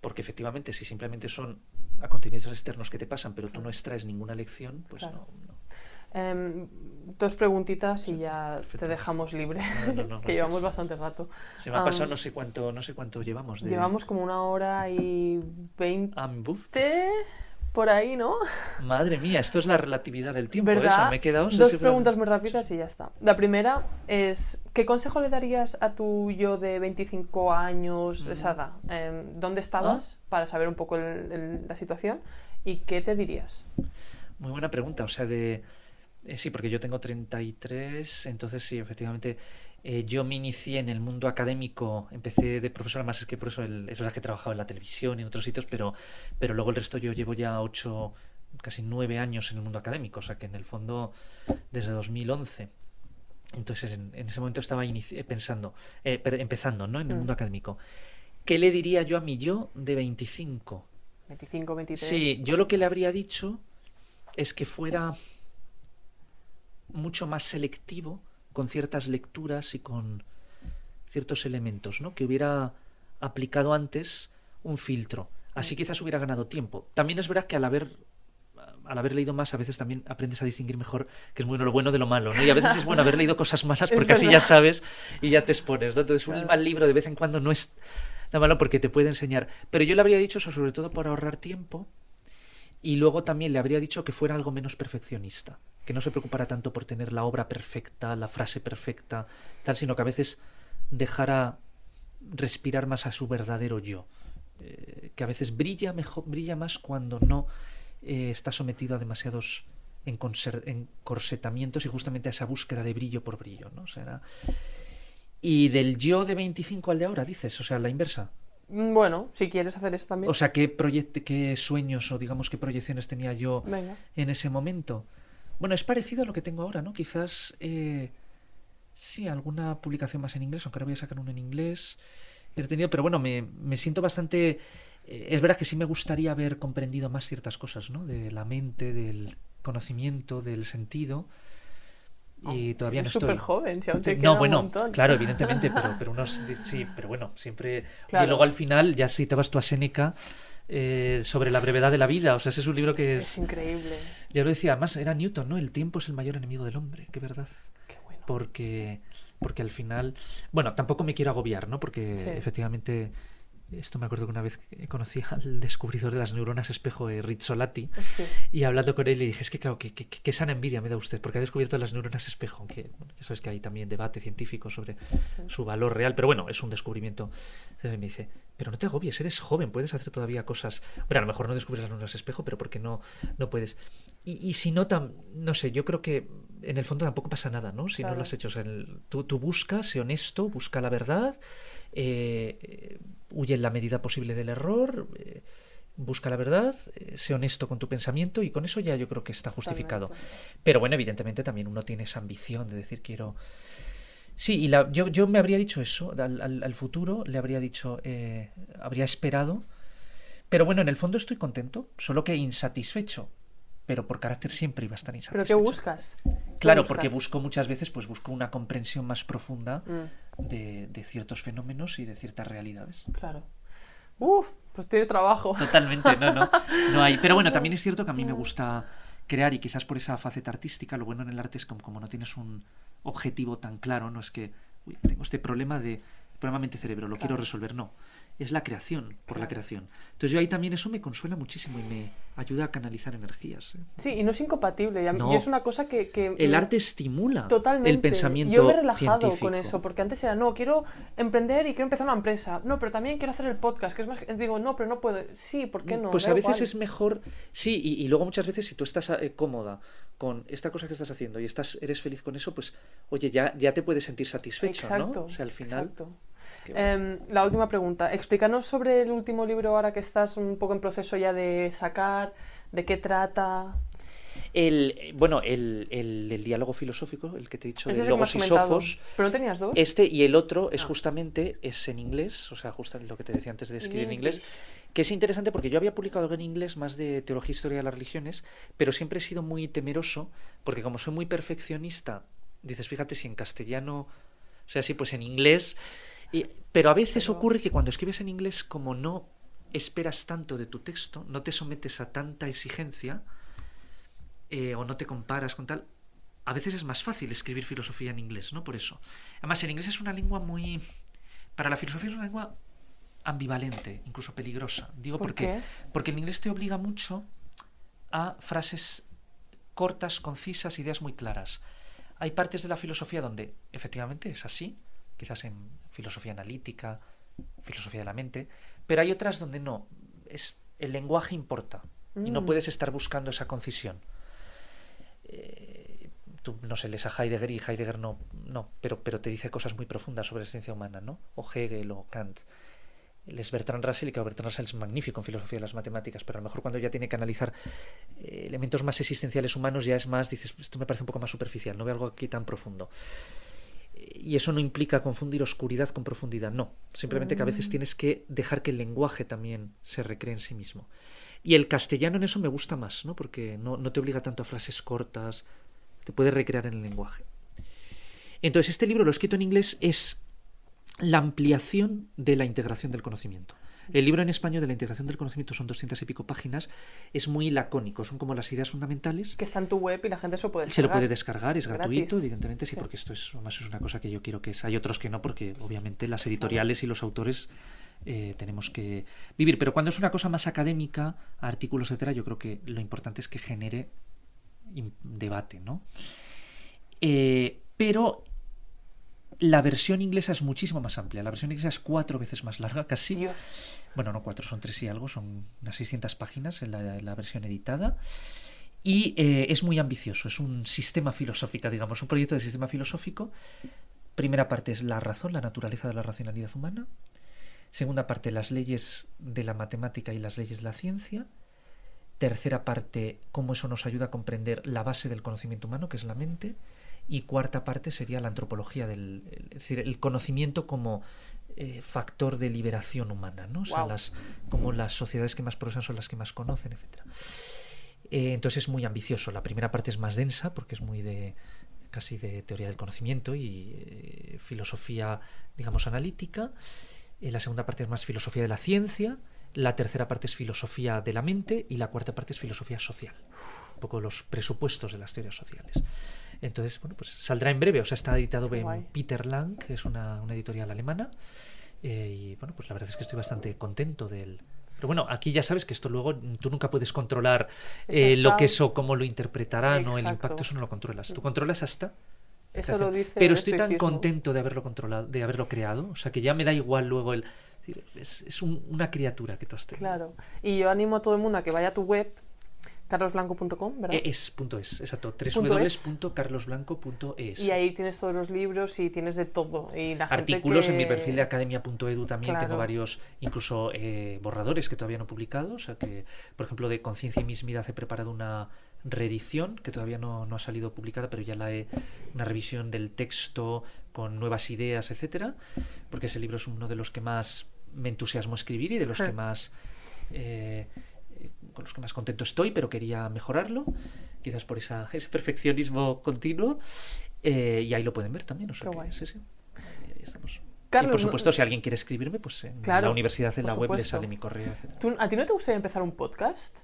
Porque efectivamente, si simplemente son acontecimientos externos que te pasan, pero tú no extraes ninguna lección, pues Claro. no, no. Em, dos preguntitas y ya perfecto. te dejamos libre, No, no, no, que llevamos bastante rato. Se me ha Am, pasado no sé cuánto, no sé cuánto llevamos de Llevamos como una hora y veinte buf, por ahí, ¿no? Madre mía, esto es la relatividad del tiempo. ¿eh? ¿Verdad? me he quedado Dos preguntas muy rápidas y ya está. La primera es, ¿qué consejo le darías a tu yo de 25 años, esa edad? Em, ¿Dónde estabas? Ah. Para saber un poco el- el- la situación. ¿Y qué te dirías? Muy buena pregunta. O sea, de. Eh, sí, porque yo tengo 33, entonces sí, efectivamente. eh, yo me inicié en el mundo académico, empecé de profesor, además es que por eso el- es verdad que he trabajado en la televisión y en otros sitios, pero, pero luego el resto yo llevo ya 8, casi 9 años en el mundo académico, o sea que en el fondo desde 2011. Entonces en, en ese momento estaba pensando, eh, per- empezando ¿no? en el Mm. mundo académico. ¿Qué le diría yo a mi yo de 25? 25, 23. Sí, yo lo que le habría dicho es que fuera mucho más selectivo con ciertas lecturas y con ciertos elementos, ¿no? Que hubiera aplicado antes un filtro. Así quizás hubiera ganado tiempo. También es verdad que al haber al haber leído más, a veces también aprendes a distinguir mejor que es bueno lo bueno de lo malo, ¿no? Y a veces es bueno haber leído cosas malas porque así ya sabes y ya te expones, ¿no? Entonces un mal libro de vez en cuando no es nada malo porque te puede enseñar. Pero yo le habría dicho eso sobre todo por ahorrar tiempo y luego también le habría dicho que fuera algo menos perfeccionista, que no se preocupara tanto por tener la obra perfecta, la frase perfecta, tal, sino que a veces dejara respirar más a su verdadero yo, eh, que a veces brilla mejor, brilla más cuando no eh, está sometido a demasiados encorsetamientos y justamente a esa búsqueda de brillo por brillo, ¿no? O sea, era- Y del yo de 25 al de ahora, dices, o sea, la inversa. Mm, Bueno, si quieres hacer eso también. O sea, ¿qué, qué sueños o digamos qué proyecciones tenía yo Venga. en ese momento? Bueno, es parecido a lo que tengo ahora, ¿no? Quizás eh, sí, alguna publicación más en inglés, aunque ahora voy a sacar uno en inglés. He tenido, pero bueno, me, me siento bastante. eh, es verdad que sí me gustaría haber comprendido más ciertas cosas, ¿no? De la mente, del conocimiento, del sentido. Y todavía no es estoy. súper joven, si aún te No, bueno, claro, evidentemente, pero, pero unos, sí, pero bueno, siempre. Claro. Y luego al final, ya si te vas tú a Séneca, eh, sobre la brevedad de la vida, o sea, ese es un libro que Es es. increíble. Ya lo decía, además era Newton, ¿no? El tiempo es el mayor enemigo del hombre, qué verdad. Qué bueno. Porque, porque al final. Bueno, tampoco me quiero agobiar, ¿no? Porque Sí. efectivamente. Esto me acuerdo que una vez conocí al descubridor de las neuronas espejo, eh, Rizzolatti, Hostia. y hablando con él le dije, es que claro, que, que, que sana envidia me da usted, porque ha descubierto las neuronas espejo, aunque bueno, ya sabes que hay también debate científico sobre su valor real, pero bueno, es un descubrimiento. Entonces me dice, pero no te agobies, eres joven, puedes hacer todavía cosas. Bueno, a lo mejor no descubres las neuronas espejo, pero porque no, no puedes. Y, y si no, tam- no sé, yo creo que en el fondo tampoco pasa nada, ¿no? Si no lo has hecho. O sea, el- tú, tú busca, sé honesto, busca la verdad eh, huye en la medida posible del error, eh, busca la verdad, eh, sé honesto con tu pensamiento y con eso ya yo creo que está justificado. Pero bueno, evidentemente también uno tiene esa ambición de decir quiero... Sí, y la- yo, yo me habría dicho eso, al, al- al futuro le habría dicho, eh, habría esperado, pero bueno, en el fondo estoy contento, solo que insatisfecho, pero por carácter siempre iba a estar ¿Pero insatisfecho. qué buscas? ¿Qué Claro, buscas? porque busco muchas veces, pues busco una comprensión más profunda Mm, de, de ciertos fenómenos y de ciertas realidades. claro. Uf, pues tiene trabajo. Totalmente, no, no, no hay. Pero bueno, también es cierto que a mí me gusta crear y quizás por esa faceta artística, lo bueno en el arte es como, como no tienes un objetivo tan claro, no es que uy, tengo este problema de problema mente-cerebro, lo quiero resolver, no. Es la creación por la creación. Entonces yo ahí también eso me consuela muchísimo y me ayuda a canalizar energías. ¿eh? Sí, y no es incompatible. No. y es una cosa que... que El arte estimula Totalmente. el pensamiento Yo me he relajado científico. con eso, porque antes era, no, quiero emprender y quiero empezar una empresa. No, pero también quiero hacer el podcast, que es más... Digo, no, pero no puedo. Sí, ¿por qué no? Pues Da a veces igual. es mejor, sí, y, y luego muchas veces si tú estás eh, cómoda con esta cosa que estás haciendo y estás, eres feliz con eso, pues oye, ya, ya te puedes sentir satisfecho, Exacto, ¿no? O sea, al final... exacto. Em, la última pregunta. Explícanos sobre el último libro ahora que estás un poco en proceso ya de sacar, de qué trata. El, eh, bueno, el, el, el diálogo filosófico, el que te he dicho de Logos y. Sofos, ¿Pero no tenías dos? este y el otro es Ah. justamente, es en inglés, o sea, justo lo que te decía antes de escribir en inglés, que es interesante porque yo había publicado algo en inglés más de teología e historia de las religiones, pero siempre he sido muy temeroso porque como soy muy perfeccionista, dices, fíjate si en castellano, o sea, sí, pues en inglés, y- pero a veces Pero- ocurre que cuando escribes en inglés, como no esperas tanto de tu texto, no te sometes a tanta exigencia eh, o no te comparas con tal, a veces es más fácil escribir filosofía en inglés, ¿no? Por eso. Además, el inglés es una lengua muy... Para la filosofía es una lengua ambivalente, incluso peligrosa. Digo ¿Por porque, qué? porque el inglés te obliga mucho a frases cortas, concisas, ideas muy claras. Hay partes de la filosofía donde efectivamente es así, quizás en filosofía analítica, filosofía de la mente, pero hay otras donde no, es el lenguaje importa y no Mm. puedes estar buscando esa concisión. Eh, tú, no sé, lees a Heidegger y Heidegger no, no pero, pero te dice cosas muy profundas sobre la existencia humana, ¿no? O Hegel o Kant. Lees Bertrand Russell y claro, Bertrand Russell es magnífico en filosofía de las matemáticas, pero a lo mejor cuando ya tiene que analizar eh, elementos más existenciales humanos ya es más, dices, esto me parece un poco más superficial, no veo algo aquí tan profundo. Y eso no implica confundir oscuridad con profundidad, no. Simplemente que a veces tienes que dejar que el lenguaje también se recree en sí mismo. Y el castellano en eso me gusta más, ¿no? Porque no, no te obliga tanto a frases cortas, te puedes recrear en el lenguaje. Entonces, este libro, lo escrito en inglés, es la ampliación de la integración del conocimiento. El libro en español de la integración del conocimiento son doscientas y pico páginas, es muy lacónico, son como las ideas fundamentales. Que está en tu web y la gente se lo puede Se lo descargar. puede descargar, es Gratis. gratuito, evidentemente, sí, Sí. porque esto es, además es una cosa que yo quiero que es. Hay otros que no, porque obviamente las editoriales y los autores eh, tenemos que vivir. Pero cuando es una cosa más académica, artículos, etcétera, yo creo que lo importante es que genere debate, ¿no? Eh, pero la versión inglesa es muchísimo más amplia. La versión inglesa es cuatro veces más larga, casi. Dios. Bueno, no cuatro, son tres y algo, son unas 600 páginas en la, en la versión editada. Y eh, es muy ambicioso, es un sistema filosófico, digamos, un proyecto de sistema filosófico. Primera parte es la razón, la naturaleza de la racionalidad humana. Segunda parte, las leyes de la matemática y las leyes de la ciencia. Tercera parte, cómo eso nos ayuda a comprender la base del conocimiento humano, que es la mente. Y cuarta parte sería la antropología del, es decir, el conocimiento como eh, factor de liberación humana, ¿no? O sea, las, como las sociedades que más progresan son las que más conocen, etcétera. Eh, entonces es muy ambicioso. La primera parte es más densa porque es muy de casi de teoría del conocimiento y eh, filosofía, digamos, analítica. La segunda parte es más filosofía de la ciencia. La tercera parte es filosofía de la mente y la cuarta parte es filosofía social. Un poco los presupuestos de las teorías sociales. Entonces, bueno, pues saldrá en breve. O sea, está editado Qué en guay. Peter Lang, que es una, una editorial alemana. Eh, y bueno, pues la verdad es que estoy bastante contento del. Pero bueno, aquí ya sabes que esto luego mm, tú nunca puedes controlar eh, lo que eso, cómo lo interpretarán o el impacto, eso no lo controlas. Tú controlas hasta. Eso lo dice Pero estoy tan contento de haberlo controlado, de haberlo creado, o sea que ya me da igual luego el. Es, es un- una criatura que tú has tenido. Claro. Y yo animo a todo el mundo a que vaya a tu web carlosblanco.com, ¿verdad? Eh, Es punto es, exacto. Www.carlosblanco.es. Y ahí tienes todos los libros y tienes de todo. Y la gente Artículos que- en mi perfil de academia.edu también Claro. tengo varios, incluso eh, borradores que todavía no he publicado. O sea que, por ejemplo, de Conciencia y Mismidad he preparado una reedición que todavía no, no ha salido publicada, pero ya la he. una revisión del texto con nuevas ideas, etcétera. Porque ese libro es uno de los que más me entusiasmo escribir y de los Sí. que más. eh, con los que más contento estoy, pero quería mejorarlo, quizás por esa, ese perfeccionismo continuo. eh, y ahí lo pueden ver también. O sea que, sí, sí. Ahí estamos. y Carlos, por no- supuesto, si alguien quiere escribirme, pues en Claro, la universidad, en por la web, le sale mi correo, etc. ¿Tú- ¿A ti no te gustaría empezar un podcast?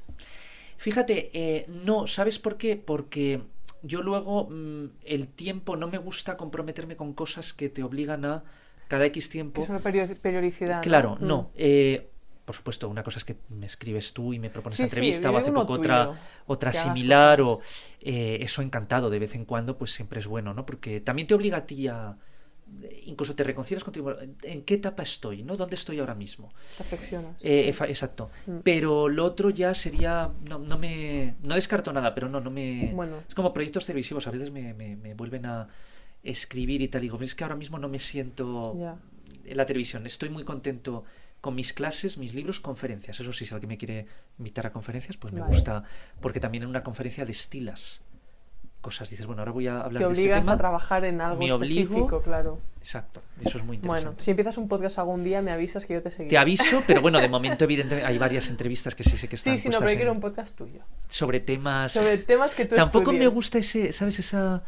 Fíjate, eh, no, ¿sabes por qué? Porque yo luego mm, el tiempo no me gusta comprometerme con cosas que te obligan a cada X tiempo. es una perio- periodicidad. Claro, Mm. no. eh, por supuesto, una cosa es que me escribes tú y me propones Sí, la sí, entrevista, o hace poco tuyo, otra, otra similar, o eh, eso encantado de vez en cuando, pues siempre es bueno, ¿no? Porque también te obliga a ti a. Incluso te reconcilias contigo. ¿En- ¿En qué etapa estoy? ¿no? ¿Dónde estoy ahora mismo? Reflexionas. Eh, exacto. Mm. Pero lo otro ya sería. No, no me. No descarto nada, pero no, no me. Bueno. Es como proyectos televisivos. A veces me, me- me vuelven a escribir y tal. Digo, es que ahora mismo no me siento Ya. en la televisión. Estoy muy contento con mis clases, mis libros, conferencias. Eso sí, si alguien me quiere invitar a conferencias, pues me Vale. gusta. Porque también en una conferencia destilas cosas. Dices, bueno, ahora voy a hablar Te de este obligas tema. a trabajar en algo me obligo. específico, claro. Exacto. Eso es muy interesante. Bueno, si empiezas un podcast algún día, me avisas que yo te seguiré. Te aviso, pero bueno, de momento, evidentemente, hay varias entrevistas que sí sé que están Sí, sí, no, pero yo quiero un podcast tuyo. sobre temas. Sobre temas que tú Tampoco me gusta ese, ¿sabes? Esa.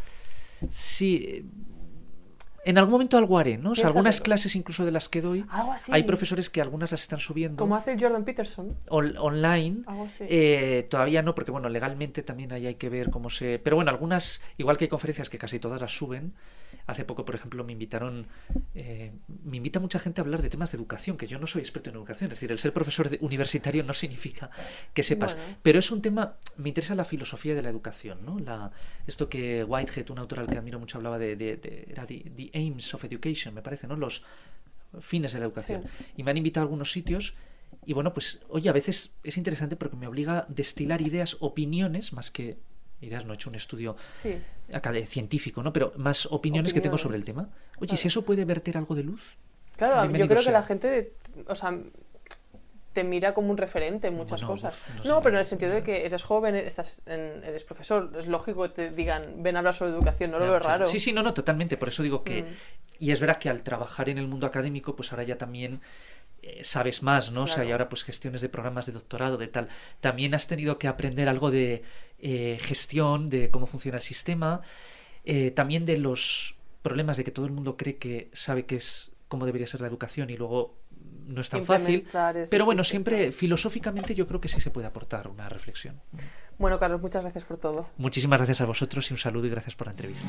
Sí. En algún momento algo haré, ¿no? O sea, algunas clases incluso de las que doy. Algo así. Hay profesores que algunas las están subiendo Como hace Jordan Peterson. on- online. Algo así. Eh, todavía no, porque bueno, legalmente también ahí hay que ver cómo se. Pero bueno, algunas, igual que hay conferencias que casi todas las suben. Hace poco, por ejemplo, me invitaron. eh, me invita mucha gente a hablar de temas de educación, que yo no soy experto en educación. Es decir, el ser profesor de- universitario no significa que sepas. Bueno. Pero es un tema. Me interesa la filosofía de la educación, ¿no? La, esto que Whitehead, un autor al que admiro mucho, hablaba de. de- de- era the, the aims of education, me parece, ¿no? Los fines de la educación. Sí. Y me han invitado a algunos sitios. Y bueno, pues, oye, a veces es interesante porque me obliga a destilar ideas, opiniones, más que ideas, no he hecho un estudio Sí. científico, ¿no? Pero más opiniones, que tengo sobre el tema. Oye, Claro. si eso puede verter algo de luz. Claro, yo creo que la gente, o sea, te mira como un referente en muchas Bueno, cosas. uf, no no, sé. pero en el sentido de que eres joven, estás en- eres profesor, es lógico que te digan, ven a hablar sobre educación, no lo veo claro. raro. Sí, sí, no, no, totalmente. Por eso digo que. Mm. Y es verdad que al trabajar en el mundo académico, pues ahora ya también eh, sabes más, ¿no? O sea, y ahora pues gestiones de programas de doctorado, de tal. También has tenido que aprender algo de eh, gestión, de cómo funciona el sistema, eh, también de los problemas de que todo el mundo cree que sabe que es cómo debería ser la educación y luego no es tan fácil. Pero bueno, siempre filosóficamente yo creo que sí se puede aportar una reflexión. Bueno, Carlos, muchas gracias por todo. Muchísimas gracias a vosotros y un saludo y gracias por la entrevista.